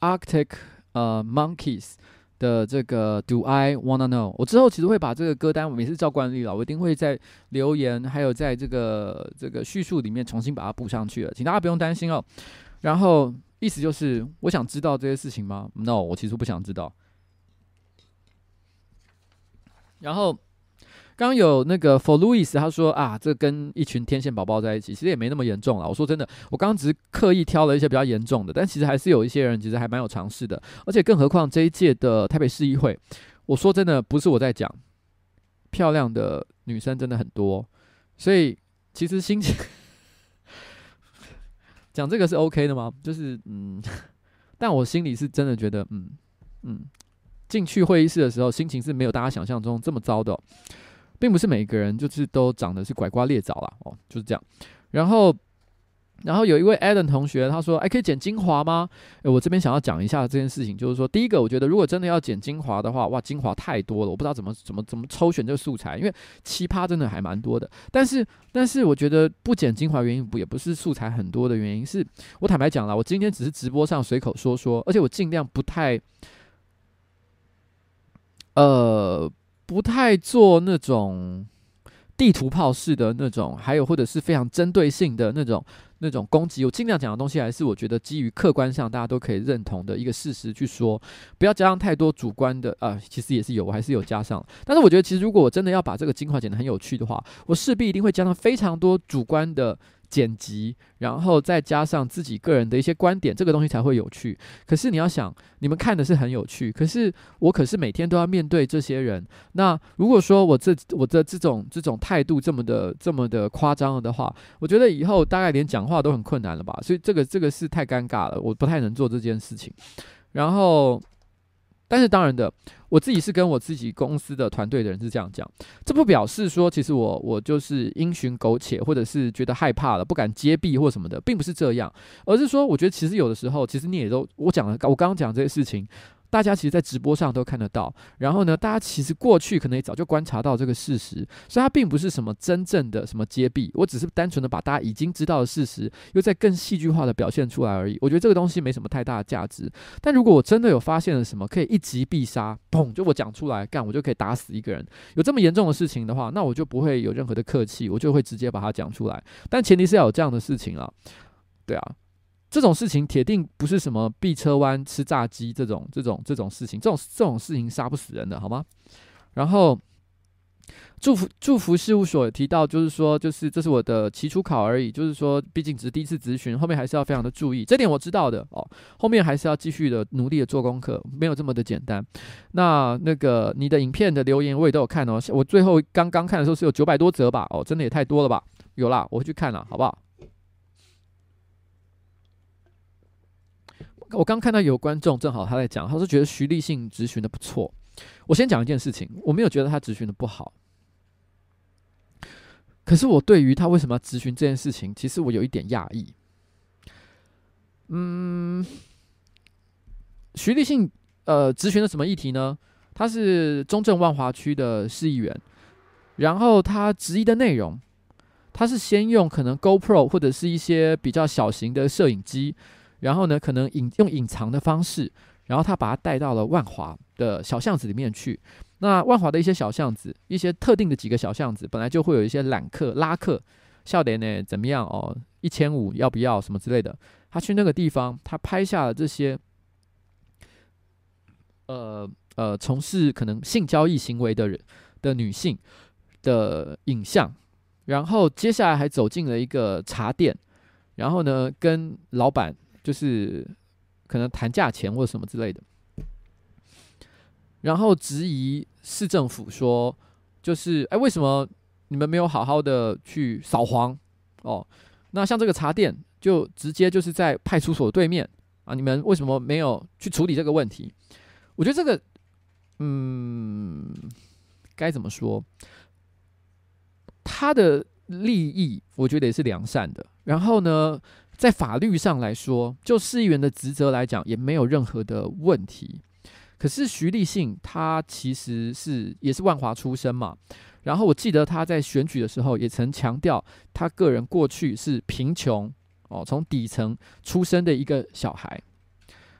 Arctic 呃 Monkeys 的这个 Do I Wanna Know。我之后其实会把这个歌单，我们也是照惯例了，我一定会在留言还有在这个这个叙述里面重新把它补上去了，请大家不用担心哦。然后意思就是，我想知道这些事情吗？No，我其实不想知道。然后。刚有那个 For Louis，他说啊，这跟一群天线宝宝在一起，其实也没那么严重啦。我说真的，我刚刚只是刻意挑了一些比较严重的，但其实还是有一些人其实还蛮有尝试的。而且更何况这一届的台北市议会，我说真的，不是我在讲，漂亮的女生真的很多，所以其实心情 讲这个是 OK 的吗？就是嗯，但我心里是真的觉得，嗯嗯，进去会议室的时候，心情是没有大家想象中这么糟的。并不是每个人就是都长得是拐瓜裂枣啦，哦，就是这样。然后，然后有一位 Adam 同学他说：“哎，可以剪精华吗？”诶，我这边想要讲一下这件事情，就是说，第一个，我觉得如果真的要剪精华的话，哇，精华太多了，我不知道怎么怎么怎么抽选这个素材，因为奇葩真的还蛮多的。但是，但是我觉得不剪精华原因不也不是素材很多的原因，是我坦白讲了，我今天只是直播上随口说说，而且我尽量不太，呃。不太做那种地图炮式的那种，还有或者是非常针对性的那种那种攻击。我尽量讲的东西还是我觉得基于客观上大家都可以认同的一个事实去说，不要加上太多主观的啊。其实也是有，我还是有加上。但是我觉得，其实如果我真的要把这个精华剪得很有趣的话，我势必一定会加上非常多主观的剪辑，然后再加上自己个人的一些观点，这个东西才会有趣。可是你要想，你们看的是很有趣，可是我可是每天都要面对这些人。那如果说我这我的这种这种态度这么的这么的夸张了的话，我觉得以后大概连讲话都很困难了吧？所以这个这个是太尴尬了，我不太能做这件事情。然后。但是当然的，我自己是跟我自己公司的团队的人是这样讲，这不表示说其实我我就是因循苟且，或者是觉得害怕了不敢接臂或什么的，并不是这样，而是说我觉得其实有的时候，其实你也都我讲了，我刚刚讲这些事情。大家其实，在直播上都看得到。然后呢，大家其实过去可能也早就观察到这个事实，所以它并不是什么真正的什么揭弊。我只是单纯的把大家已经知道的事实，又再更戏剧化的表现出来而已。我觉得这个东西没什么太大的价值。但如果我真的有发现了什么可以一击必杀，砰，就我讲出来干，我就可以打死一个人。有这么严重的事情的话，那我就不会有任何的客气，我就会直接把它讲出来。但前提是要有这样的事情啊，对啊。这种事情铁定不是什么避车弯吃炸鸡这种这种这种事情，这种这种事情杀不死人的，好吗？然后祝福祝福事务所提到，就是说，就是这是我的期初考而已，就是说，毕竟只是第一次咨询，后面还是要非常的注意，这点我知道的哦。后面还是要继续的努力的做功课，没有这么的简单。那那个你的影片的留言我也都有看哦，我最后刚刚看的时候是有九百多则吧？哦，真的也太多了吧？有啦，我会去看了，好不好？我刚看到有观众正好他在讲，他说觉得徐立信质询的不错。我先讲一件事情，我没有觉得他质询的不好，可是我对于他为什么要质询这件事情，其实我有一点讶异。嗯，徐立信呃质询的什么议题呢？他是中正万华区的市议员，然后他质疑的内容，他是先用可能 GoPro 或者是一些比较小型的摄影机。然后呢，可能隐用隐藏的方式，然后他把他带到了万华的小巷子里面去。那万华的一些小巷子，一些特定的几个小巷子，本来就会有一些揽客、拉客，笑点呢怎么样哦？一千五要不要什么之类的？他去那个地方，他拍下了这些，呃呃，从事可能性交易行为的人的女性的影像，然后接下来还走进了一个茶店，然后呢，跟老板。就是可能谈价钱或者什么之类的，然后质疑市政府说，就是哎，为什么你们没有好好的去扫黄哦？那像这个茶店就直接就是在派出所对面啊，你们为什么没有去处理这个问题？我觉得这个，嗯，该怎么说？他的利益我觉得也是良善的，然后呢，在法律上来说，就市议员的职责来讲，也没有任何的问题。可是徐立信他其实是也是万华出身嘛，然后我记得他在选举的时候也曾强调，他个人过去是贫穷哦，从底层出生的一个小孩。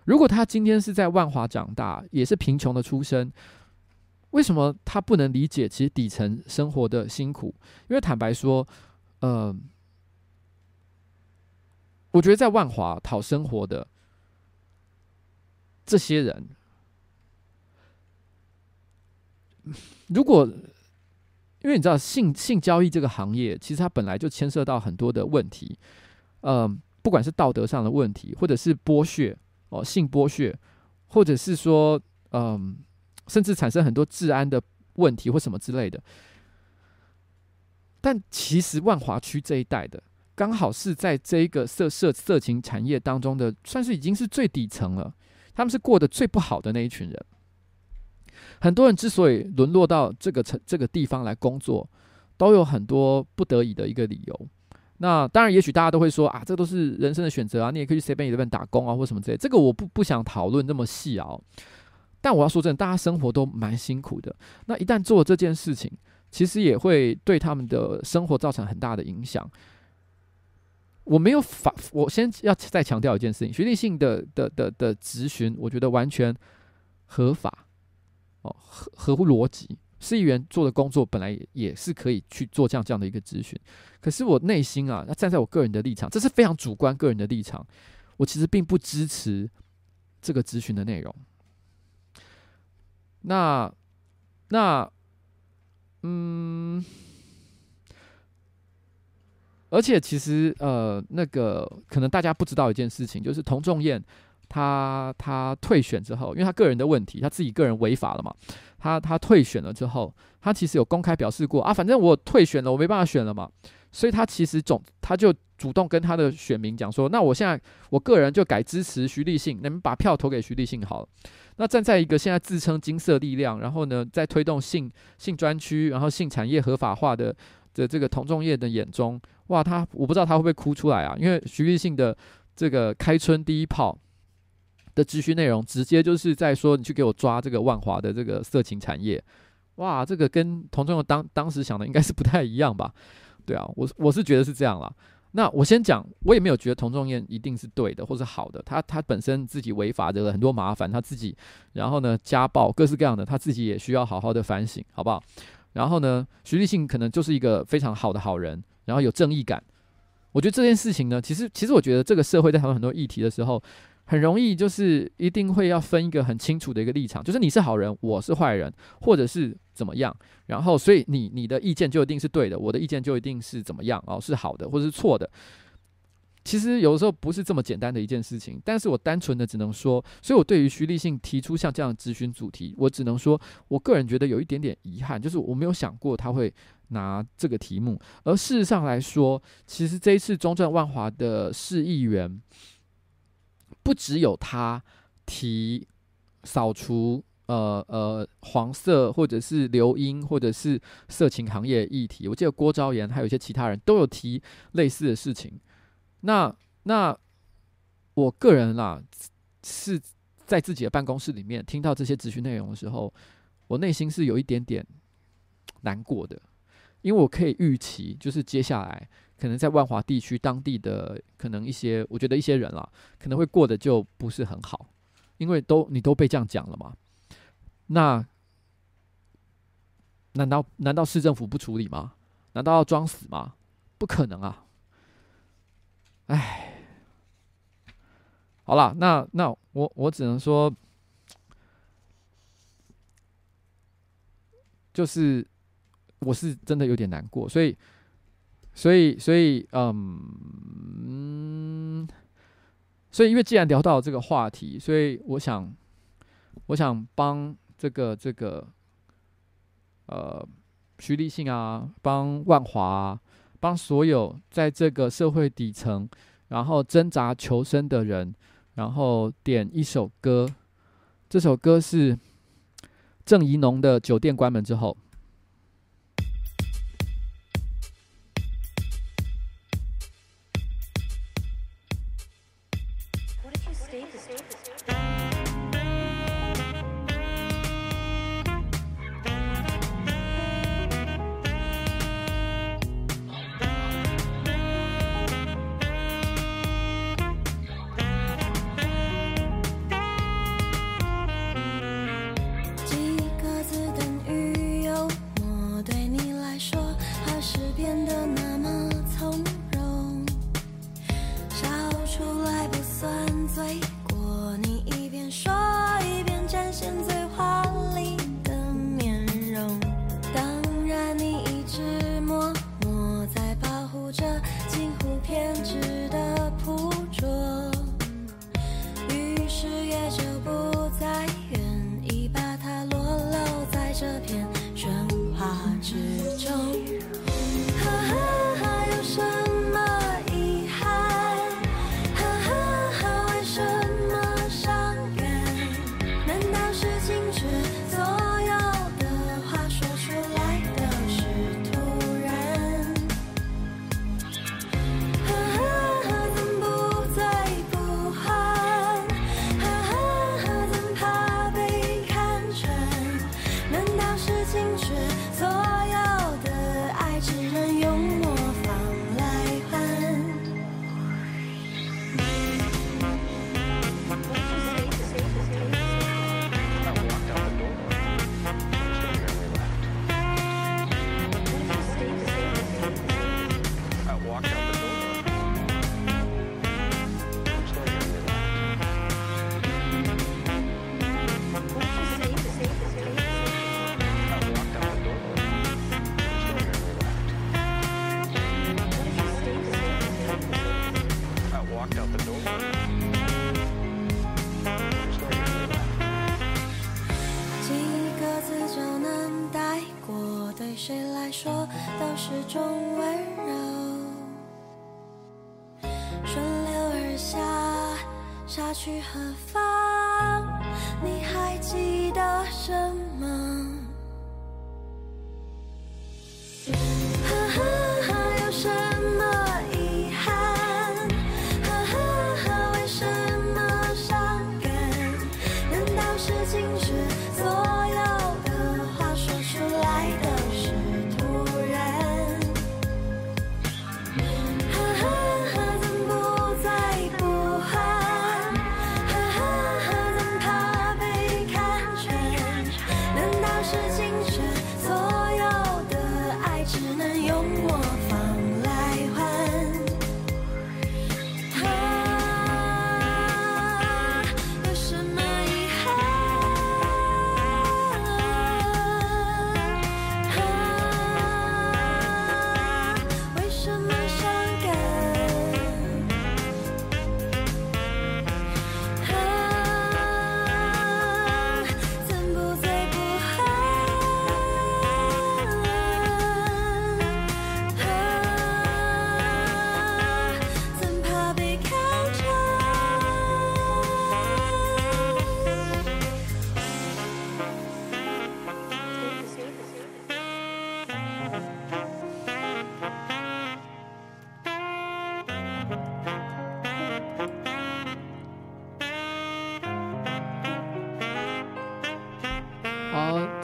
如果他今天是在万华长大，也是贫穷的出身，为什么他不能理解其实底层生活的辛苦？因为坦白说，呃。我觉得在万华讨生活的这些人，如果因为你知道性性交易这个行业，其实它本来就牵涉到很多的问题，嗯，不管是道德上的问题，或者是剥削哦，性剥削，或者是说嗯，甚至产生很多治安的问题或什么之类的。但其实万华区这一带的。刚好是在这一个色色色情产业当中的，算是已经是最底层了。他们是过得最不好的那一群人。很多人之所以沦落到这个城这个地方来工作，都有很多不得已的一个理由。那当然，也许大家都会说啊，这都是人生的选择啊，你也可以去7-11那边打工啊，或什么之类。这个我不不想讨论那么细啊。但我要说真的，大家生活都蛮辛苦的。那一旦做这件事情，其实也会对他们的生活造成很大的影响。我没有法，我先要再强调一件事情：学历性的的的的质询，我觉得完全合法，哦，合合乎逻辑。市议员做的工作本来也也是可以去做这样这样的一个质询，可是我内心啊，要站在我个人的立场，这是非常主观个人的立场，我其实并不支持这个质询的内容。那那嗯。而且其实呃，那个可能大家不知道一件事情，就是童仲彦他他退选之后，因为他个人的问题，他自己个人违法了嘛，他他退选了之后，他其实有公开表示过啊，反正我退选了，我没办法选了嘛，所以他其实总他就主动跟他的选民讲说，那我现在我个人就改支持徐立信，你们把票投给徐立信好了。那站在一个现在自称金色力量，然后呢，在推动性性专区，然后性产业合法化的的这个童仲业的眼中，哇，他我不知道他会不会哭出来啊？因为徐立信的这个开春第一炮的质询内容，直接就是在说，你去给我抓这个万华的这个色情产业，哇，这个跟童仲彦当当时想的应该是不太一样吧？对啊，我我是觉得是这样啦。那我先讲，我也没有觉得童仲彦一定是对的或是好的，他他本身自己违法的很多麻烦，他自己，然后呢家暴各式各样的，他自己也需要好好的反省，好不好？然后呢，徐立信可能就是一个非常好的好人，然后有正义感。我觉得这件事情呢，其实其实我觉得这个社会在讨论很多议题的时候。很容易就是一定会要分一个很清楚的一个立场，就是你是好人，我是坏人，或者是怎么样，然后所以你你的意见就一定是对的，我的意见就一定是怎么样哦，是好的或者是错的。其实有的时候不是这么简单的一件事情，但是我单纯的只能说，所以我对于徐立信提出像这样的质询主题，我只能说，我个人觉得有一点点遗憾，就是我没有想过他会拿这个题目，而事实上来说，其实这一次中正万华的市议员。不只有他提扫除呃呃黄色或者是留音或者是色情行业议题，我记得郭昭言还有一些其他人都有提类似的事情。那那我个人啦是在自己的办公室里面听到这些咨询内容的时候，我内心是有一点点难过的，因为我可以预期就是接下来。可能在万华地区当地的可能一些，我觉得一些人啦，可能会过得就不是很好，因为都你都被这样讲了嘛。那难道难道市政府不处理吗？难道要装死吗？不可能啊！哎，好了，那那我我只能说，就是我是真的有点难过，所以。所以，所以，嗯，所以，因为既然聊到这个话题，所以我想，我想帮这个这个，呃，徐立信啊，帮万华，帮所有在这个社会底层，然后挣扎求生的人，然后点一首歌，这首歌是郑怡农的《酒店关门之后》。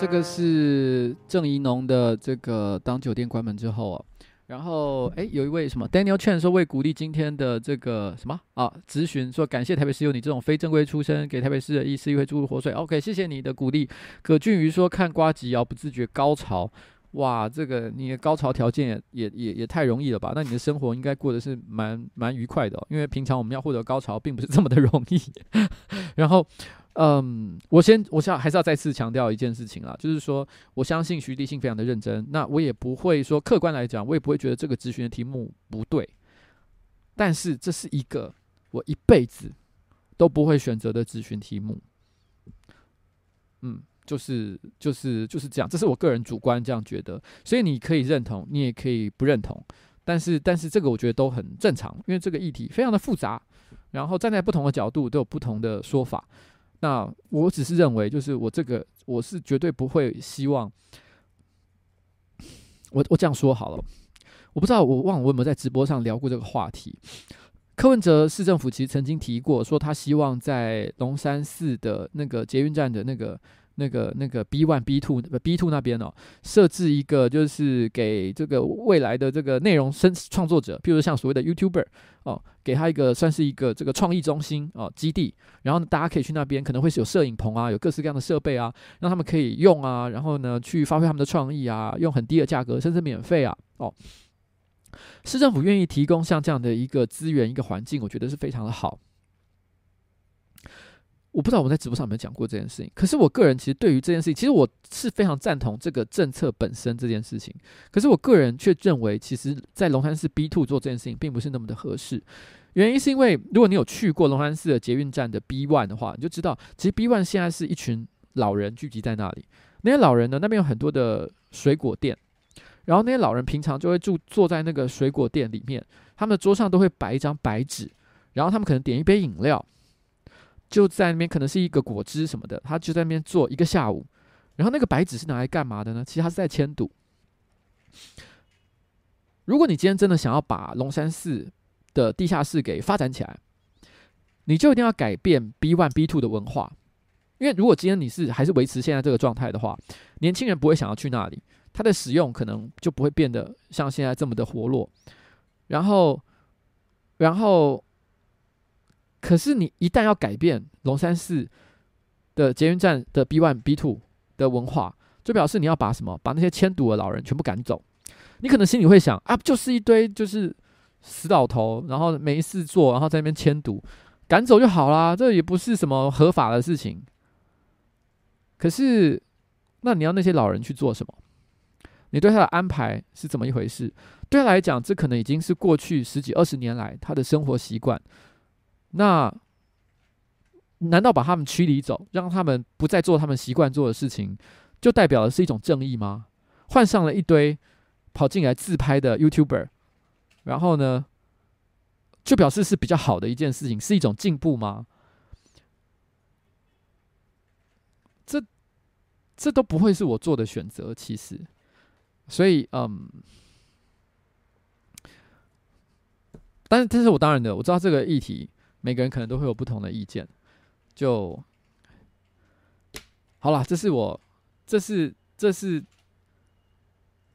这个是郑怡农的这个当酒店关门之后啊，然后哎，有一位什么 Daniel Chen 说为鼓励今天的这个什么啊咨询，说感谢台北市有你这种非正规出身，给台北市的市议会注入活水。OK，谢谢你的鼓励。葛俊瑜说看瓜吉谣不自觉高潮，哇，这个你的高潮条件也也也也太容易了吧？那你的生活应该过得是蛮蛮愉快的，因为平常我们要获得高潮并不是这么的容易。然后。嗯，我先，我想还是要再次强调一件事情啊，就是说，我相信徐立信非常的认真，那我也不会说客观来讲，我也不会觉得这个咨询的题目不对，但是这是一个我一辈子都不会选择的咨询题目。嗯，就是就是就是这样，这是我个人主观这样觉得，所以你可以认同，你也可以不认同，但是但是这个我觉得都很正常，因为这个议题非常的复杂，然后站在不同的角度都有不同的说法。那我只是认为，就是我这个我是绝对不会希望，我我这样说好了，我不知道我忘了我有没有在直播上聊过这个话题。柯文哲市政府其实曾经提过，说他希望在龙山寺的那个捷运站的那个。那个那个 B one B two B two 那边哦，设置一个就是给这个未来的这个内容生创作者，譬如像所谓的 YouTuber 哦，给他一个算是一个这个创意中心哦基地，然后呢，大家可以去那边，可能会是有摄影棚啊，有各式各样的设备啊，让他们可以用啊，然后呢去发挥他们的创意啊，用很低的价格，甚至免费啊哦。市政府愿意提供像这样的一个资源、一个环境，我觉得是非常的好。我不知道我在直播上有没有讲过这件事情，可是我个人其实对于这件事情，其实我是非常赞同这个政策本身这件事情。可是我个人却认为，其实，在龙山寺 B two 做这件事情，并不是那么的合适。原因是因为，如果你有去过龙山寺的捷运站的 B one 的话，你就知道，其实 B one 现在是一群老人聚集在那里。那些老人呢，那边有很多的水果店，然后那些老人平常就会住坐在那个水果店里面，他们的桌上都会摆一张白纸，然后他们可能点一杯饮料。就在那边，可能是一个果汁什么的，他就在那边坐一个下午。然后那个白纸是拿来干嘛的呢？其实他是在签赌。如果你今天真的想要把龙山寺的地下室给发展起来，你就一定要改变 B one B two 的文化。因为如果今天你是还是维持现在这个状态的话，年轻人不会想要去那里，它的使用可能就不会变得像现在这么的活络。然后，然后。可是你一旦要改变龙山寺的捷运站的 B one B two 的文化，就表示你要把什么？把那些迁赌的老人全部赶走。你可能心里会想啊，就是一堆就是死老头，然后没事做，然后在那边迁赌，赶走就好啦。这也不是什么合法的事情。可是，那你要那些老人去做什么？你对他的安排是怎么一回事？对他来讲，这可能已经是过去十几二十年来他的生活习惯。那难道把他们驱离走，让他们不再做他们习惯做的事情，就代表的是一种正义吗？换上了一堆跑进来自拍的 YouTuber，然后呢，就表示是比较好的一件事情，是一种进步吗？这这都不会是我做的选择，其实，所以嗯，但是这是我当然的，我知道这个议题，每个人可能都会有不同的意见，就好了，这是我，这是这是。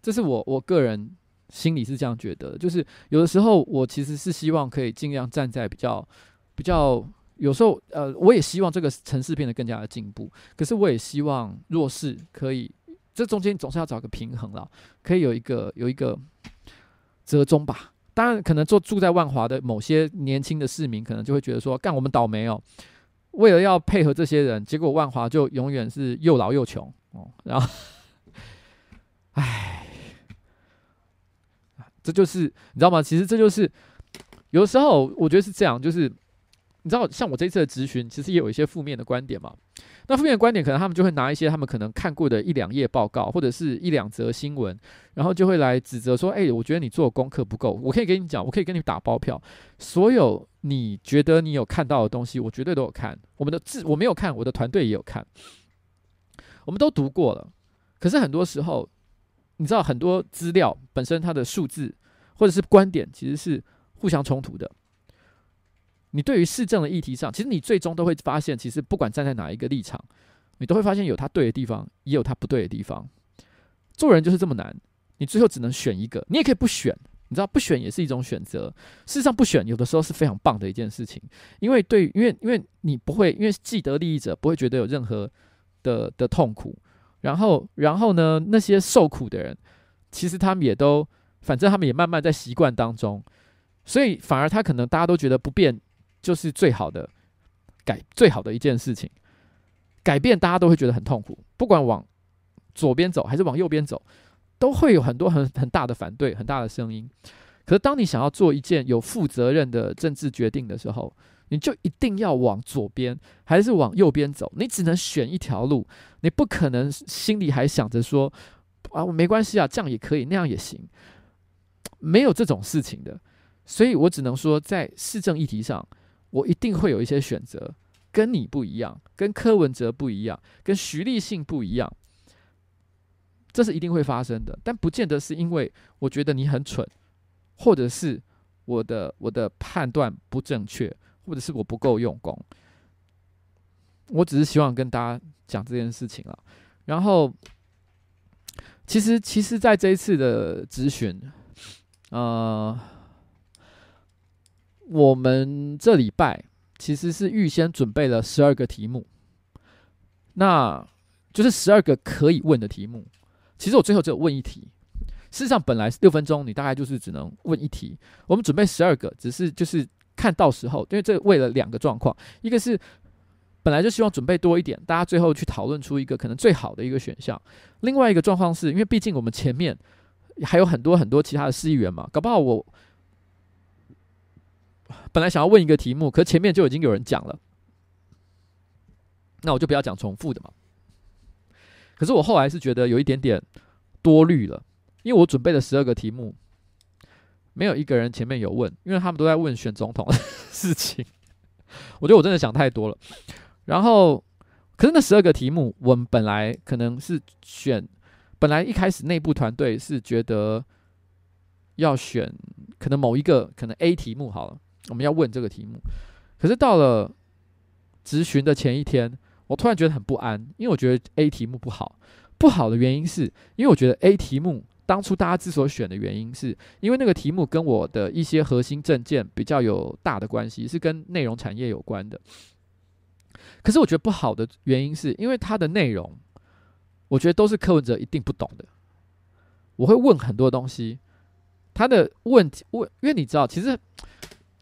这是我我个人心里是这样觉得，就是有的时候我其实是希望可以尽量站在比较比较，有时候呃，我也希望这个城市变得更加的进步，可是我也希望弱势可以，这中间总是要找个平衡啦，可以有一个有一个折中吧。当然，可能住住在万华的某些年轻的市民，可能就会觉得说，干我们倒霉哦，为了要配合这些人，结果万华就永远是又老又穷哦，然后，唉。这就是你知道吗？其实这就是有时候我觉得是这样，就是你知道，像我这次的咨询，其实也有一些负面的观点嘛。那负面的观点，可能他们就会拿一些他们可能看过的一两页报告，或者是一两则新闻，然后就会来指责说：“哎，我觉得你做功课不够。”我可以跟你讲，我可以跟你打包票，所有你觉得你有看到的东西，我绝对都有看。我们的字我没有看，我的团队也有看，我们都读过了。可是很多时候。你知道很多资料本身它的数字或者是观点其实是互相冲突的。你对于市政的议题上，其实你最终都会发现，其实不管站在哪一个立场，你都会发现有他对的地方，也有他不对的地方。做人就是这么难，你最后只能选一个。你也可以不选，你知道不选也是一种选择。事实上，不选有的时候是非常棒的一件事情，因为对，因为因为你不会，因为既得利益者不会觉得有任何的的痛苦。然后，然后呢？那些受苦的人，其实他们也都，反正他们也慢慢在习惯当中，所以反而他可能大家都觉得不变就是最好的改，最好的一件事情。改变大家都会觉得很痛苦，不管往左边走还是往右边走，都会有很多很很大的反对，很大的声音。可是当你想要做一件有负责任的政治决定的时候，你就一定要往左边还是往右边走？你只能选一条路，你不可能心里还想着说啊，没关系啊，这样也可以，那样也行，没有这种事情的。所以我只能说，在市政议题上，我一定会有一些选择，跟你不一样，跟柯文哲不一样，跟徐立信不一样，这是一定会发生的。但不见得是因为我觉得你很蠢，或者是我的我的判断不正确。或者是我不够用功，我只是希望跟大家讲这件事情了。然后，其实，其实，在这一次的咨询，呃，我们这礼拜其实是预先准备了十二个题目，那就是十二个可以问的题目。其实我最后只有问一题，事实上本来是六分钟，你大概就是只能问一题。我们准备十二个，只是就是。看到时候，因为这为了两个状况，一个是本来就希望准备多一点，大家最后去讨论出一个可能最好的一个选项；另外一个状况是因为毕竟我们前面还有很多很多其他的市议员嘛，搞不好我本来想要问一个题目，可前面就已经有人讲了，那我就不要讲重复的嘛。可是我后来是觉得有一点点多虑了，因为我准备了十二个题目。没有一个人前面有问，因为他们都在问选总统的 事情。我觉得我真的想太多了。然后，可是那十二个题目，我们本来可能是选，本来一开始内部团队是觉得要选可能某一个可能 A 题目好了，我们要问这个题目。可是到了质询的前一天，我突然觉得很不安，因为我觉得 A 题目不好。不好的原因是因为我觉得 A 题目。当初大家之所选的原因，是因为那个题目跟我的一些核心证件比较有大的关系，是跟内容产业有关的。可是我觉得不好的原因，是因为它的内容，我觉得都是柯文哲一定不懂的。我会问很多东西，他的问题问，因为你知道，其实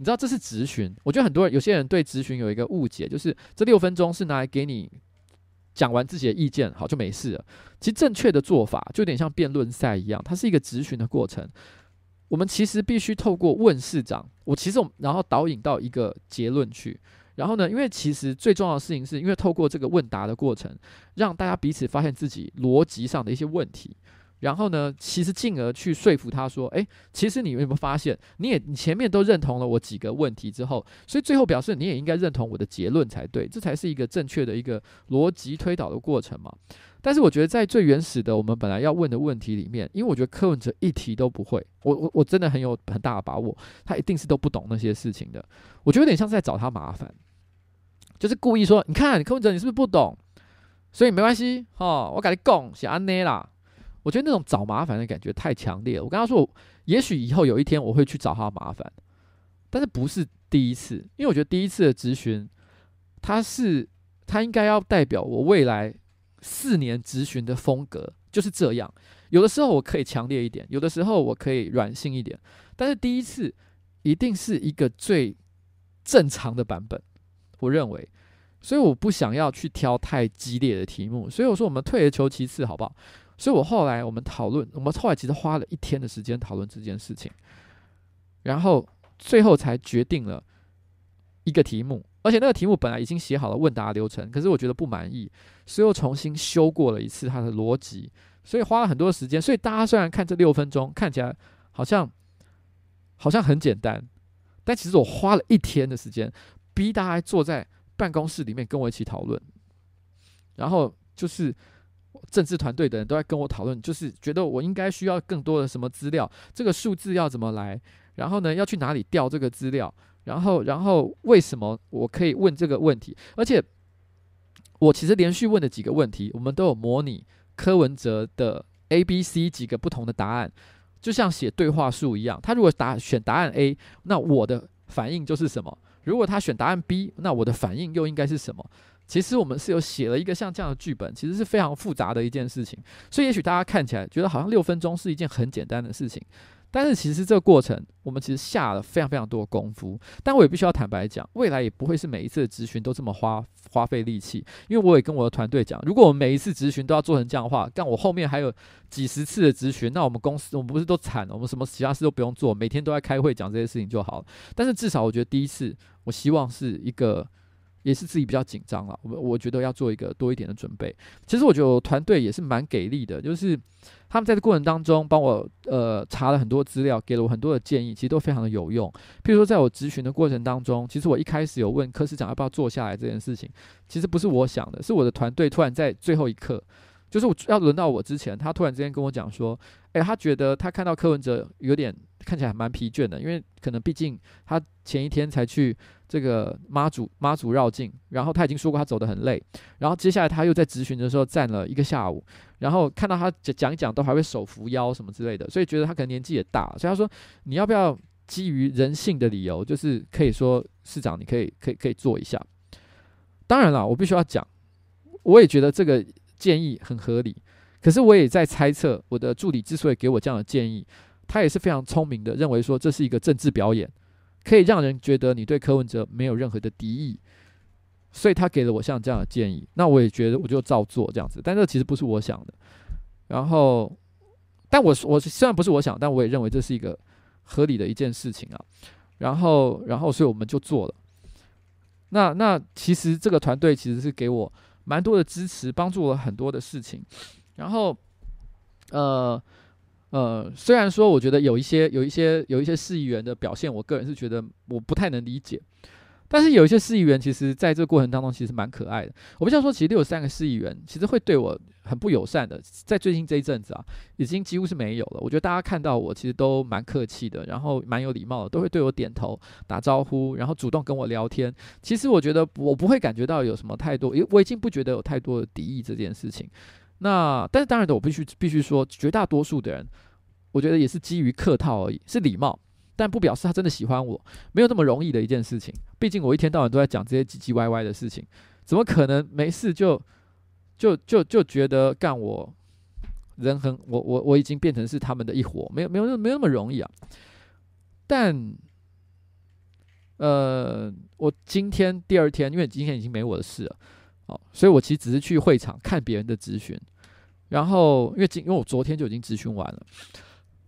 你知道这是质询。我觉得很多人有些人对质询有一个误解，就是这六分钟是拿来给你。讲完自己的意见，好，就没事了。其实正确的做法就有点像辩论赛一样，它是一个质询的过程。我们其实必须透过问市长，我其实我然后导引到一个结论去。然后呢，因为其实最重要的事情是因为透过这个问答的过程，让大家彼此发现自己逻辑上的一些问题，然后呢，其实进而去说服他说，诶，其实你有没有发现，你也你前面都认同了我几个问题之后，所以最后表示你也应该认同我的结论才对，这才是一个正确的一个逻辑推导的过程嘛。但是我觉得在最原始的我们本来要问的问题里面，因为我觉得柯文哲一题都不会，我我我真的很有很大的把握，他一定是都不懂那些事情的。我觉得有点像是在找他麻烦，就是故意说，你看柯文哲你是不是不懂？所以没关系，哈，我跟你讲是安内啦。我觉得那种找麻烦的感觉太强烈了。我跟他说，也许以后有一天我会去找他麻烦，但是不是第一次，因为我觉得第一次的质询，他是他应该要代表我未来四年质询的风格就是这样。有的时候我可以强烈一点，有的时候我可以软性一点，但是第一次一定是一个最正常的版本，我认为。所以我不想要去挑太激烈的题目，所以我说我们退而求其次，好不好？所以，我后来我们讨论，我们后来其实花了一天的时间讨论这件事情，然后最后才决定了一个题目，而且那个题目本来已经写好了问答流程，可是我觉得不满意，所以又重新修过了一次它的逻辑，所以花了很多时间。所以大家虽然看这六分钟看起来好像好像很简单，但其实我花了一天的时间，逼大家坐在办公室里面跟我一起讨论，然后就是。政治团队的人都在跟我讨论，就是觉得我应该需要更多的什么资料，这个数字要怎么来，然后呢，要去哪里调这个资料，然后，然后为什么我可以问这个问题？而且我其实连续问的几个问题，我们都有模拟柯文哲的 A、B、C 几个不同的答案，就像写对话术一样。他如果答选答案 A，那我的反应就是什么？如果他选答案 B，那我的反应又应该是什么？其实我们是有写了一个像这样的剧本，其实是非常复杂的一件事情。所以也许大家看起来觉得好像六分钟是一件很简单的事情，但是其实这个过程我们其实下了非常非常多的功夫。但我也必须要坦白讲，未来也不会是每一次的咨询都这么花花费力气，因为我也跟我的团队讲，如果我们每一次咨询都要做成这样的话，但我后面还有几十次的咨询，那我们公司我们不是都惨了？我们什么其他事都不用做，每天都在开会讲这些事情就好了。但是至少我觉得第一次，我希望是一个。也是自己比较紧张了，我我觉得要做一个多一点的准备。其实我觉得我团队也是蛮给力的，就是他们在这过程当中帮我呃查了很多资料，给了我很多的建议，其实都非常的有用。譬如说，在我咨询的过程当中，其实我一开始有问柯市长要不要坐下来这件事情，其实不是我想的，是我的团队突然在最后一刻，就是我要轮到我之前，他突然之间跟我讲说，诶，他觉得他看到柯文哲有点看起来蛮疲倦的，因为可能毕竟他前一天才去。这个妈祖妈祖绕境，然后他已经说过他走得很累，然后接下来他又在质询的时候站了一个下午，然后看到他讲一讲都还会手扶腰什么之类的，所以觉得他可能年纪也大，所以他说你要不要基于人性的理由，就是可以说市长你可以可以可以做一下。当然了，我必须要讲，我也觉得这个建议很合理，可是我也在猜测，我的助理之所以给我这样的建议，他也是非常聪明的，认为说这是一个政治表演。可以让人觉得你对柯文哲没有任何的敌意，所以他给了我像这样的建议，那我也觉得我就照做这样子。但这其实不是我想的，然后，但我我虽然不是我想，但我也认为这是一个合理的一件事情啊。然后，然后，所以我们就做了。那那其实这个团队其实是给我蛮多的支持，帮助了很多的事情。然后，呃。呃，虽然说我觉得有一些、有一些、有一些市议员的表现，我个人是觉得我不太能理解，但是有一些市议员其实在这个过程当中其实蛮可爱的。我不想说，其实六十三个市议员其实会对我很不友善的，在最近这一阵子啊，已经几乎是没有了。我觉得大家看到我其实都蛮客气的，然后蛮有礼貌的，都会对我点头、打招呼，然后主动跟我聊天。其实我觉得我不会感觉到有什么太多，因为我已经不觉得有太多的敌意这件事情。那但是当然的，我必须必须说，绝大多数的人，我觉得也是基于客套而已，是礼貌，但不表示他真的喜欢我，没有那么容易的一件事情。毕竟我一天到晚都在讲这些唧唧歪歪的事情，怎么可能没事就就就就觉得干我人很我我我已经变成是他们的一伙，没有没有没有那么容易啊。但呃，我今天第二天，因为今天已经没我的事了，哦，所以我其实只是去会场看别人的咨询。然后，因为今因为我昨天就已经咨询完了，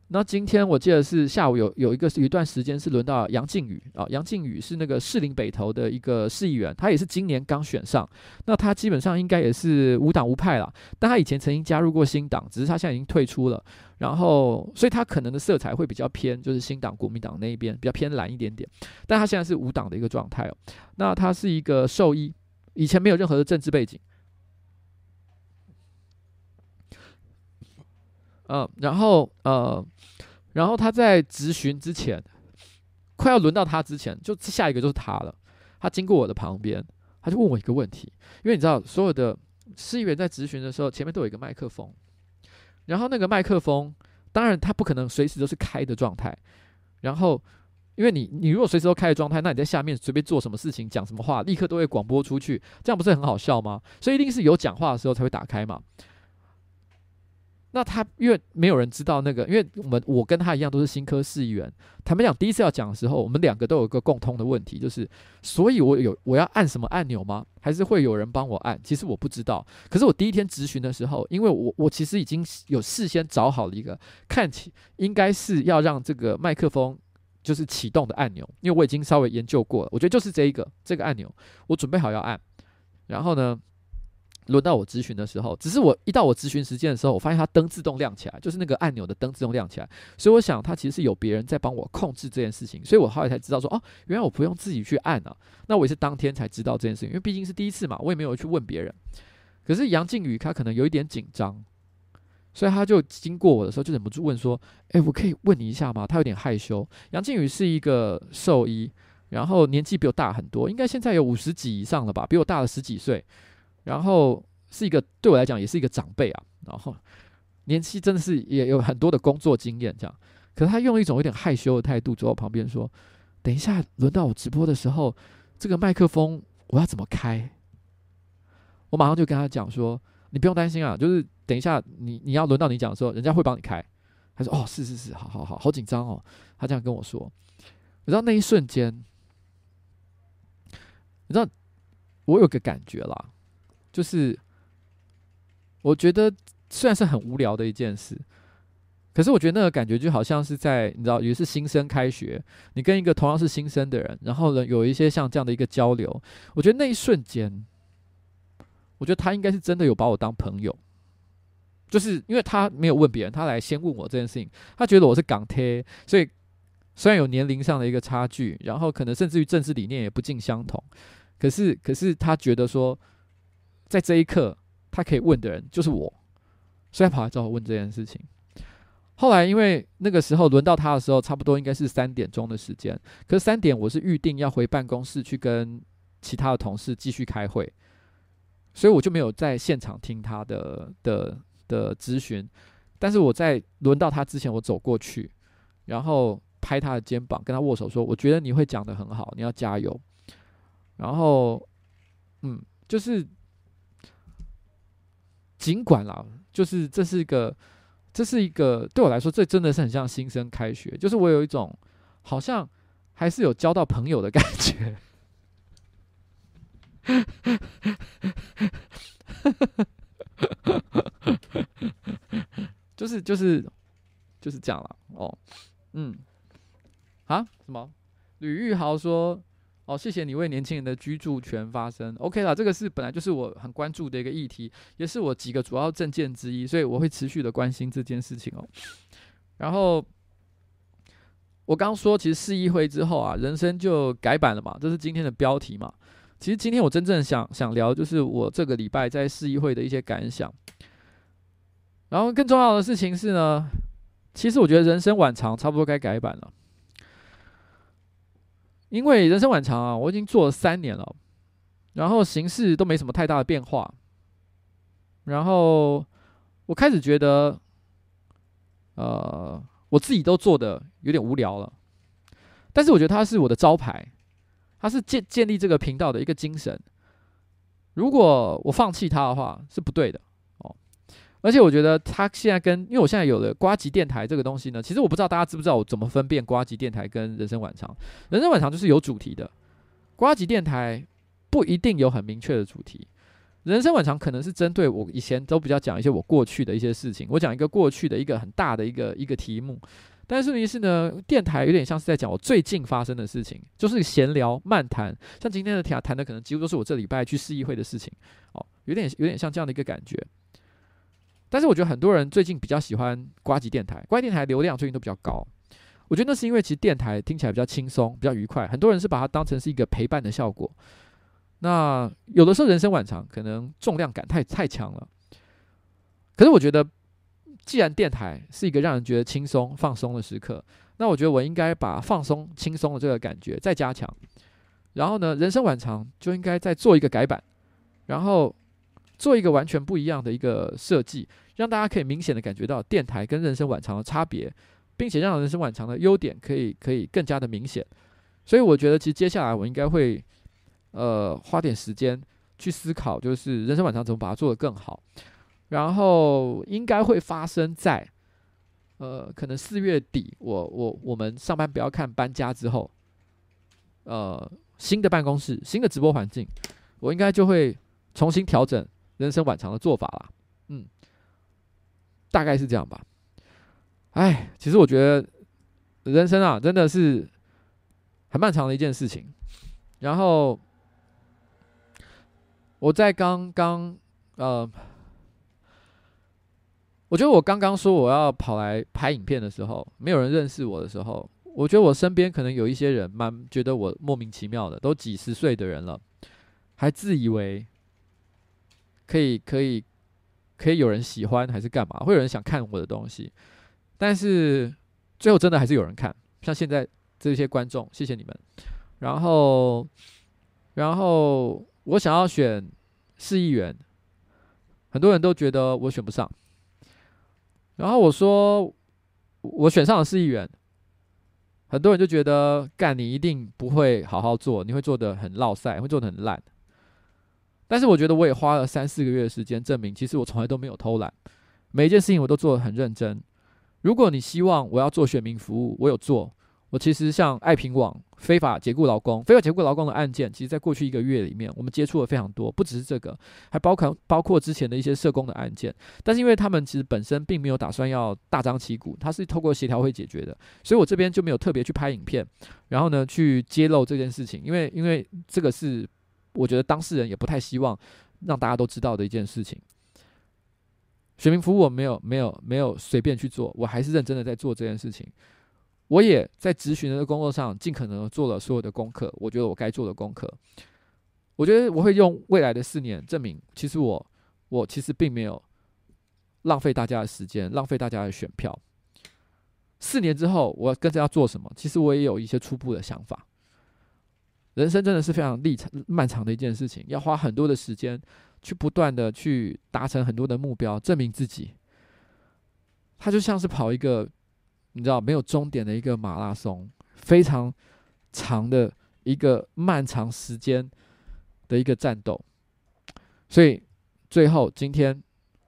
那今天我记得是下午有有一个有一段时间是轮到杨靖宇啊，杨靖宇是那个士林北投的一个市议员，他也是今年刚选上。那他基本上应该也是无党无派啦，但他以前曾经加入过新党，只是他现在已经退出了。然后，所以他可能的色彩会比较偏，就是新党、国民党那一边比较偏蓝一点点。但他现在是无党的一个状态哦。那他是一个兽医，以前没有任何的政治背景。嗯、然后呃。然后他在质询之前，快要轮到他之前，就下一个就是他了。他经过我的旁边，他就问我一个问题，因为你知道，所有的市议员在质询的时候，前面都有一个麦克风，然后那个麦克风，当然他不可能随时都是开的状态。然后，因为你你如果随时都开的状态，那你在下面随便做什么事情、讲什么话，立刻都会广播出去，这样不是很好笑吗？所以一定是有讲话的时候才会打开嘛。那他因为没有人知道那个，因为我们我跟他一样都是新科市议员。坦白讲，第一次要讲的时候，我们两个都有一个共通的问题，就是，所以我有我要按什么按钮吗？还是会有人帮我按？其实我不知道。可是我第一天咨询的时候，因为我我其实已经有事先找好了一个看起应该是要让这个麦克风就是启动的按钮，因为我已经稍微研究过了，我觉得就是这一个这个按钮，我准备好要按，然后呢，轮到我咨询的时候，只是我一到我咨询时间的时候，我发现它灯自动亮起来，就是那个按钮的灯自动亮起来，所以我想它其实是有别人在帮我控制这件事情，所以我后来才知道说，哦，原来我不用自己去按啊。那我也是当天才知道这件事情，因为毕竟是第一次嘛，我也没有去问别人。可是杨靖宇他可能有一点紧张，所以他就经过我的时候就忍不住问说，诶，我可以问你一下吗？他有点害羞。杨靖宇是一个兽医，然后年纪比我大很多，应该现在有五十几以上了吧，比我大了十几岁。然后是一个对我来讲也是一个长辈啊，然后年纪真的是也有很多的工作经验这样，可是他用一种有点害羞的态度走到我旁边说：“等一下轮到我直播的时候，这个麦克风我要怎么开？”我马上就跟他讲说：“你不用担心啊，就是等一下你你要轮到你讲的时候，人家会帮你开。”他说：“哦，是是是，好好好，好紧张哦。”他这样跟我说，你知道那一瞬间，你知道我有个感觉啦。就是，我觉得虽然是很无聊的一件事，可是我觉得那个感觉就好像是在你知道，也是新生开学，你跟一个同样是新生的人，然后呢有一些像这样的一个交流，我觉得那一瞬间，我觉得他应该是真的有把我当朋友，就是因为他没有问别人，他来先问我这件事情，他觉得我是港铁，所以虽然有年龄上的一个差距，然后可能甚至于政治理念也不尽相同，可是可是他觉得说。在这一刻，他可以问的人就是我，所以他跑来找我问这件事情。后来因为那个时候轮到他的时候，差不多应该是三点钟的时间。可是三点我是预定要回办公室去跟其他的同事继续开会，所以我就没有在现场听他的的的咨询。但是我在轮到他之前，我走过去，然后拍他的肩膀，跟他握手说：“我觉得你会讲得很好，你要加油。”然后，嗯，就是。尽管啦，就是这是一个，这是一个对我来说，这真的是很像新生开学，就是我有一种好像还是有交到朋友的感觉，就是就是就是这样了哦，嗯，啊什么？吕玉豪说。哦，谢谢你为年轻人的居住权发声。OK 啦，这个是本来就是我很关注的一个议题，也是我几个主要政见之一，所以我会持续的关心这件事情哦。然后我刚说，其实市议会之后啊，人生就改版了嘛，这是今天的标题嘛。其实今天我真正想想聊，就是我这个礼拜在市议会的一些感想。然后更重要的事情是呢，其实我觉得人生晚长，差不多该改版了。因为人生晚长啊，我已经做了三年了，然后形势都没什么太大的变化，然后我开始觉得，呃，我自己都做的有点无聊了，但是我觉得它是我的招牌，它是建建立这个频道的一个精神，如果我放弃它的话，是不对的哦。而且我觉得他现在跟，因为我现在有了瓜吉电台这个东西呢，其实我不知道大家知不知道我怎么分辨瓜吉电台跟人生晚长。人生晚长就是有主题的，瓜吉电台不一定有很明确的主题。人生晚长可能是针对我以前都比较讲一些我过去的一些事情，我讲一个过去的一个很大的一个一个题目。但是于是呢，电台有点像是在讲我最近发生的事情，就是闲聊漫谈，像今天的谈谈的可能几乎都是我这礼拜去市议会的事情，哦，有点有点像这样的一个感觉。但是我觉得很多人最近比较喜欢呱吉电台，呱吉电台流量最近都比较高，我觉得那是因为其实电台听起来比较轻松，比较愉快，很多人是把它当成是一个陪伴的效果。那有的时候人生晚长可能重量感太太强了，可是我觉得。既然电台是一个让人觉得轻松放松的时刻，那我觉得我应该把放松轻松的这个感觉再加强。然后呢，人生晚长就应该再做一个改版，然后做一个完全不一样的一个设计，让大家可以明显的感觉到电台跟人生晚长的差别，并且让人生晚长的优点可以可以更加的明显。所以我觉得，其实接下来我应该会呃花点时间去思考，就是人生晚长怎么把它做得更好。然后应该会发生在，呃，可能四月底，我我我们上班不要看搬家之后，呃，新的办公室、新的直播环境，我应该就会重新调整人生晚长的做法啦。嗯，大概是这样吧。哎，其实我觉得人生啊，真的是很漫长的一件事情。然后我在刚刚呃。我觉得我刚刚说我要跑来拍影片的时候，没有人认识我的时候，我觉得我身边可能有一些人蛮觉得我莫名其妙的，都几十岁的人了，还自以为可以可以可以有人喜欢还是干嘛，会有人想看我的东西，但是最后真的还是有人看，像现在这些观众，谢谢你们。然后然后我想要选市议员，很多人都觉得我选不上。然后我说，我选上了市议员，很多人就觉得干你一定不会好好做，你会做的很落赛，会做的很烂。但是我觉得我也花了三四个月的时间证明，其实我从来都没有偷懒，每一件事情我都做的很认真。如果你希望我要做选民服务，我有做。我其实像爱平网非法解雇劳工、非法解雇劳工的案件，其实在过去一个月里面，我们接触了非常多，不只是这个，还包括包括之前的一些社工的案件。但是因为他们其实本身并没有打算要大张旗鼓，他是透过协调会解决的，所以我这边就没有特别去拍影片，然后呢去揭露这件事情，因为因为这个是我觉得当事人也不太希望让大家都知道的一件事情。选民服务我没有没有没有随便去做，我还是认真的在做这件事情。我也在质询的工作上尽可能做了所有的功课，我觉得我该做的功课。我觉得我会用未来的四年证明，其实我我其实并没有浪费大家的时间，浪费大家的选票。四年之后，我跟着要做什么？其实我也有一些初步的想法。人生真的是非常历程漫长的一件事情，要花很多的时间去不断的去达成很多的目标，证明自己。它就像是跑一个。你知道没有终点的一个马拉松，非常长的一个漫长时间的一个战斗，所以最后今天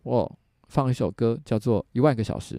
我放一首歌，叫做《一万个小时》。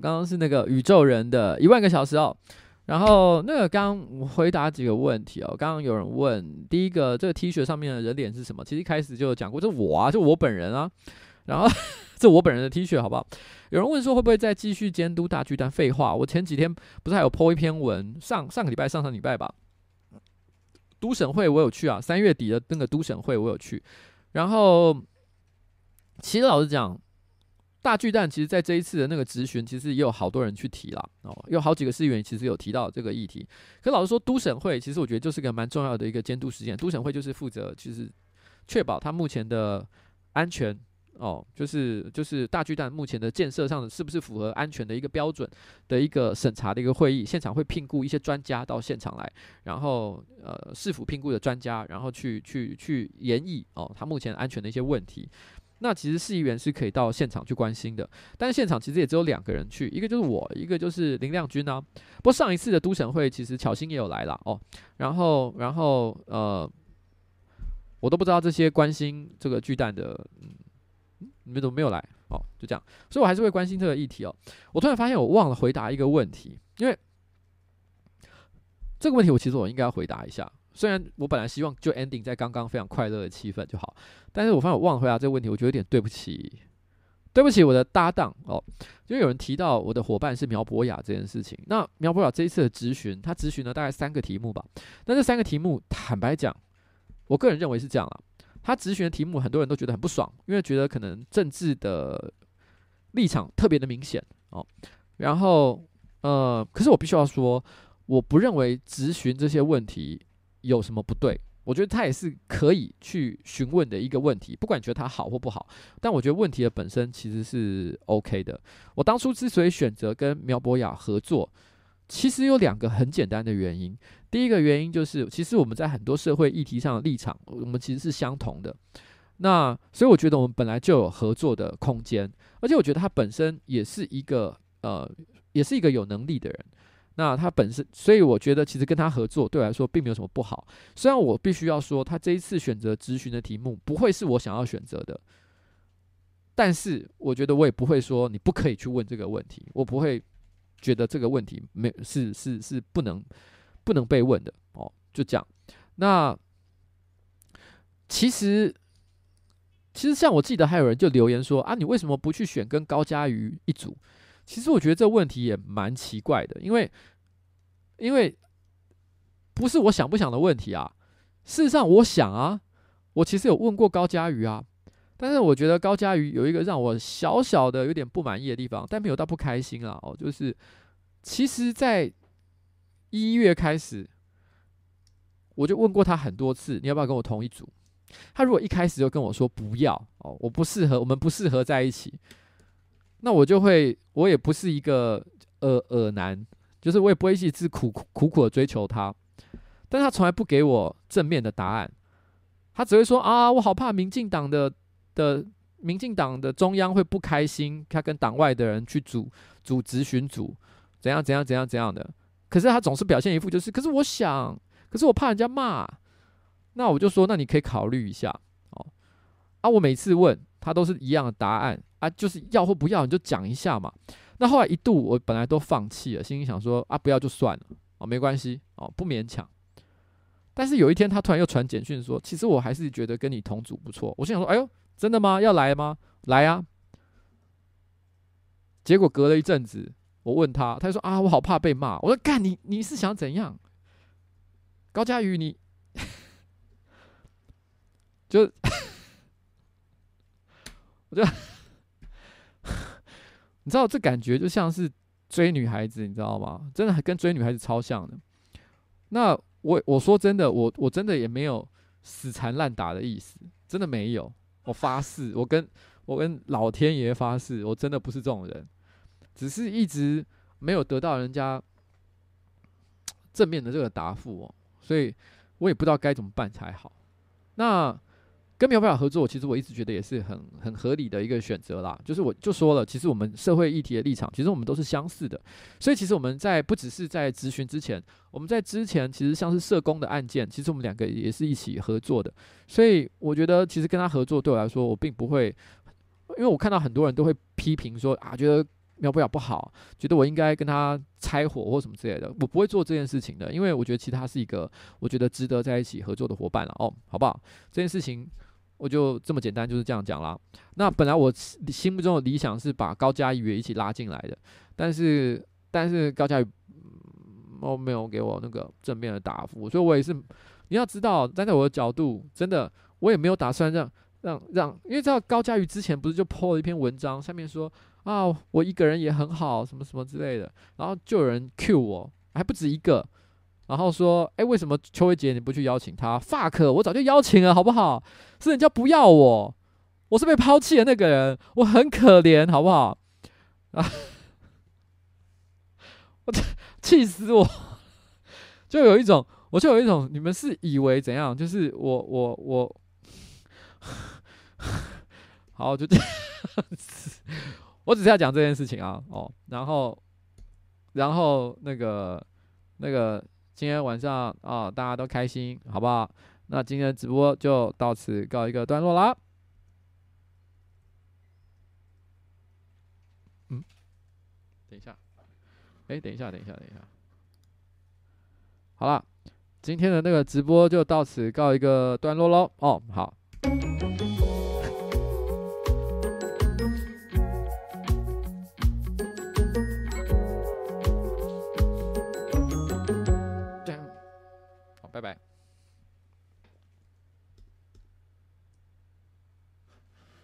刚刚是那个宇宙人的一万个小时哦。然后那个刚回答几个问题哦。刚刚有人问，第一个这个 T 恤上面的人脸是什么？其实一开始就讲过，这我啊，就我本人啊。然后 这我本人的 T 恤好不好？有人问说会不会再继续监督大巨蛋？废话，我前几天不是还有 po 一篇文，上上个礼拜、上上礼拜吧。都审会我有去啊，三月底的那个都审会我有去。然后其实老实讲。大巨蛋其实，在这一次的那个质询，其实也有好多人去提了哦，有好几个市议员其实有提到这个议题。可老实说，都审会其实我觉得就是个蛮重要的一个监督事件。都审会就是负责，就是确保它目前的安全哦，就是就是大巨蛋目前的建设上是不是符合安全的一个标准的一个审查的一个会议。现场会聘雇一些专家到现场来，然后呃，市府聘雇的专家，然后去去去研议哦，它目前安全的一些问题。那其实市议员是可以到现场去关心的，但是现场其实也只有两个人去，一个就是我，一个就是林亮君啊。不过上一次的都审会，其实巧芯也有来了哦。然后，然后呃，我都不知道这些关心这个巨蛋的，嗯，你们怎么没有来？哦，就这样，所以我还是会关心这个议题哦。我突然发现我忘了回答一个问题，因为这个问题我其实我应该回答一下。虽然我本来希望就 ending 在刚刚非常快乐的气氛就好，但是我发现我忘了回答这个问题，我觉得有点对不起，对不起我的搭档哦，因为有人提到我的伙伴是苗博雅这件事情。那苗博雅这一次的质询，他质询了大概三个题目吧。那这三个题目，坦白讲，我个人认为是这样啊。他咨询的题目，很多人都觉得很不爽，因为觉得可能政治的立场特别的明显哦。然后呃，可是我必须要说，我不认为咨询这些问题。有什么不对？我觉得他也是可以去询问的一个问题，不管你觉得他好或不好。但我觉得问题的本身其实是 OK 的。我当初之所以选择跟苗博雅合作，其实有两个很简单的原因。第一个原因就是，其实我们在很多社会议题上的立场，我们其实是相同的。那所以我觉得我们本来就有合作的空间，而且我觉得他本身也是一个呃，也是一个有能力的人。那他本身，所以我觉得其实跟他合作对我来说并没有什么不好。虽然我必须要说，他这一次选择咨询的题目不会是我想要选择的，但是我觉得我也不会说你不可以去问这个问题，我不会觉得这个问题没是是是不能不能被问的哦。就这样。那其实其实像我记得还有人就留言说啊，你为什么不去选跟高嘉瑜一组？其实我觉得这问题也蛮奇怪的，因为因为不是我想不想的问题啊。事实上，我想啊，我其实有问过高嘉瑜啊，但是我觉得高嘉瑜有一个让我小小的有点不满意的地方，但没有到不开心啊。哦，就是其实，在一月开始，我就问过他很多次，你要不要跟我同一组？他如果一开始就跟我说不要哦，我不适合，我们不适合在一起，那我就会，我也不是一个呃呃男，就是我也不会一直苦苦苦苦的追求他，但他从来不给我正面的答案，他只会说啊，我好怕民进党的的民进党的中央会不开心，他跟党外的人去组组质询组，怎样怎样怎样怎样的，可是他总是表现一副就是，可是我想，可是我怕人家骂。那我就说，那你可以考虑一下哦。啊，我每次问他都是一样的答案啊，就是要或不要，你就讲一下嘛。那后来一度我本来都放弃了，心里想说啊，不要就算了哦，没关系哦，不勉强。但是有一天他突然又传简讯说，其实我还是觉得跟你同组不错。我心想说，哎呦，真的吗？要来吗？来啊！结果隔了一阵子，我问他，他就说啊，我好怕被骂。我说干你，你是想怎样？高嘉宇，你。就，我就，你知道这感觉就像是追女孩子，你知道吗？真的跟追女孩子超像的。那我我说真的，我我真的也没有死缠烂打的意思，真的没有。我发誓，我跟我跟老天爷发誓，我真的不是这种人，只是一直没有得到人家正面的这个答复哦，所以我也不知道该怎么办才好。那。跟苗博雅合作，其实我一直觉得也是很很合理的一个选择啦。就是我就说了，其实我们社会议题的立场，其实我们都是相似的。所以其实我们在不只是在咨询之前，我们在之前其实像是社工的案件，其实我们两个也是一起合作的。所以我觉得其实跟他合作对我来说，我并不会，因为我看到很多人都会批评说啊，觉得苗博雅不好，觉得我应该跟他拆伙或什么之类的。我不会做这件事情的，因为我觉得其他是一个我觉得值得在一起合作的伙伴了。哦，好不好？这件事情。我就这么简单，就是这样讲啦。那本来我心目中的理想是把高嘉瑜也一起拉进来的，但是但是高嘉瑜哦没有给我那个正面的答复，所以我也是你要知道，站在我的角度，真的我也没有打算让让让，因为知道高嘉瑜之前不是就 po 了一篇文章，上面说啊我一个人也很好，什么什么之类的，然后就有人 cue 我，还不止一个。然后说，哎，为什么邱伟杰你不去邀请他？fuck，我早就邀请了，好不好？是人家不要我，我是被抛弃的那个人，我很可怜，好不好？啊，我气死我！就有一种，我就有一种，你们是以为怎样？就是我我我，好，就这样。我只是要讲这件事情啊，哦，然后，然后那个那个。今天晚上啊、哦，大家都开心，好不好？那今天的直播就到此告一个段落啦。嗯，等一下，哎，等一下，等一下，等一下。好了，今天的那个直播就到此告一个段落喽。哦，好。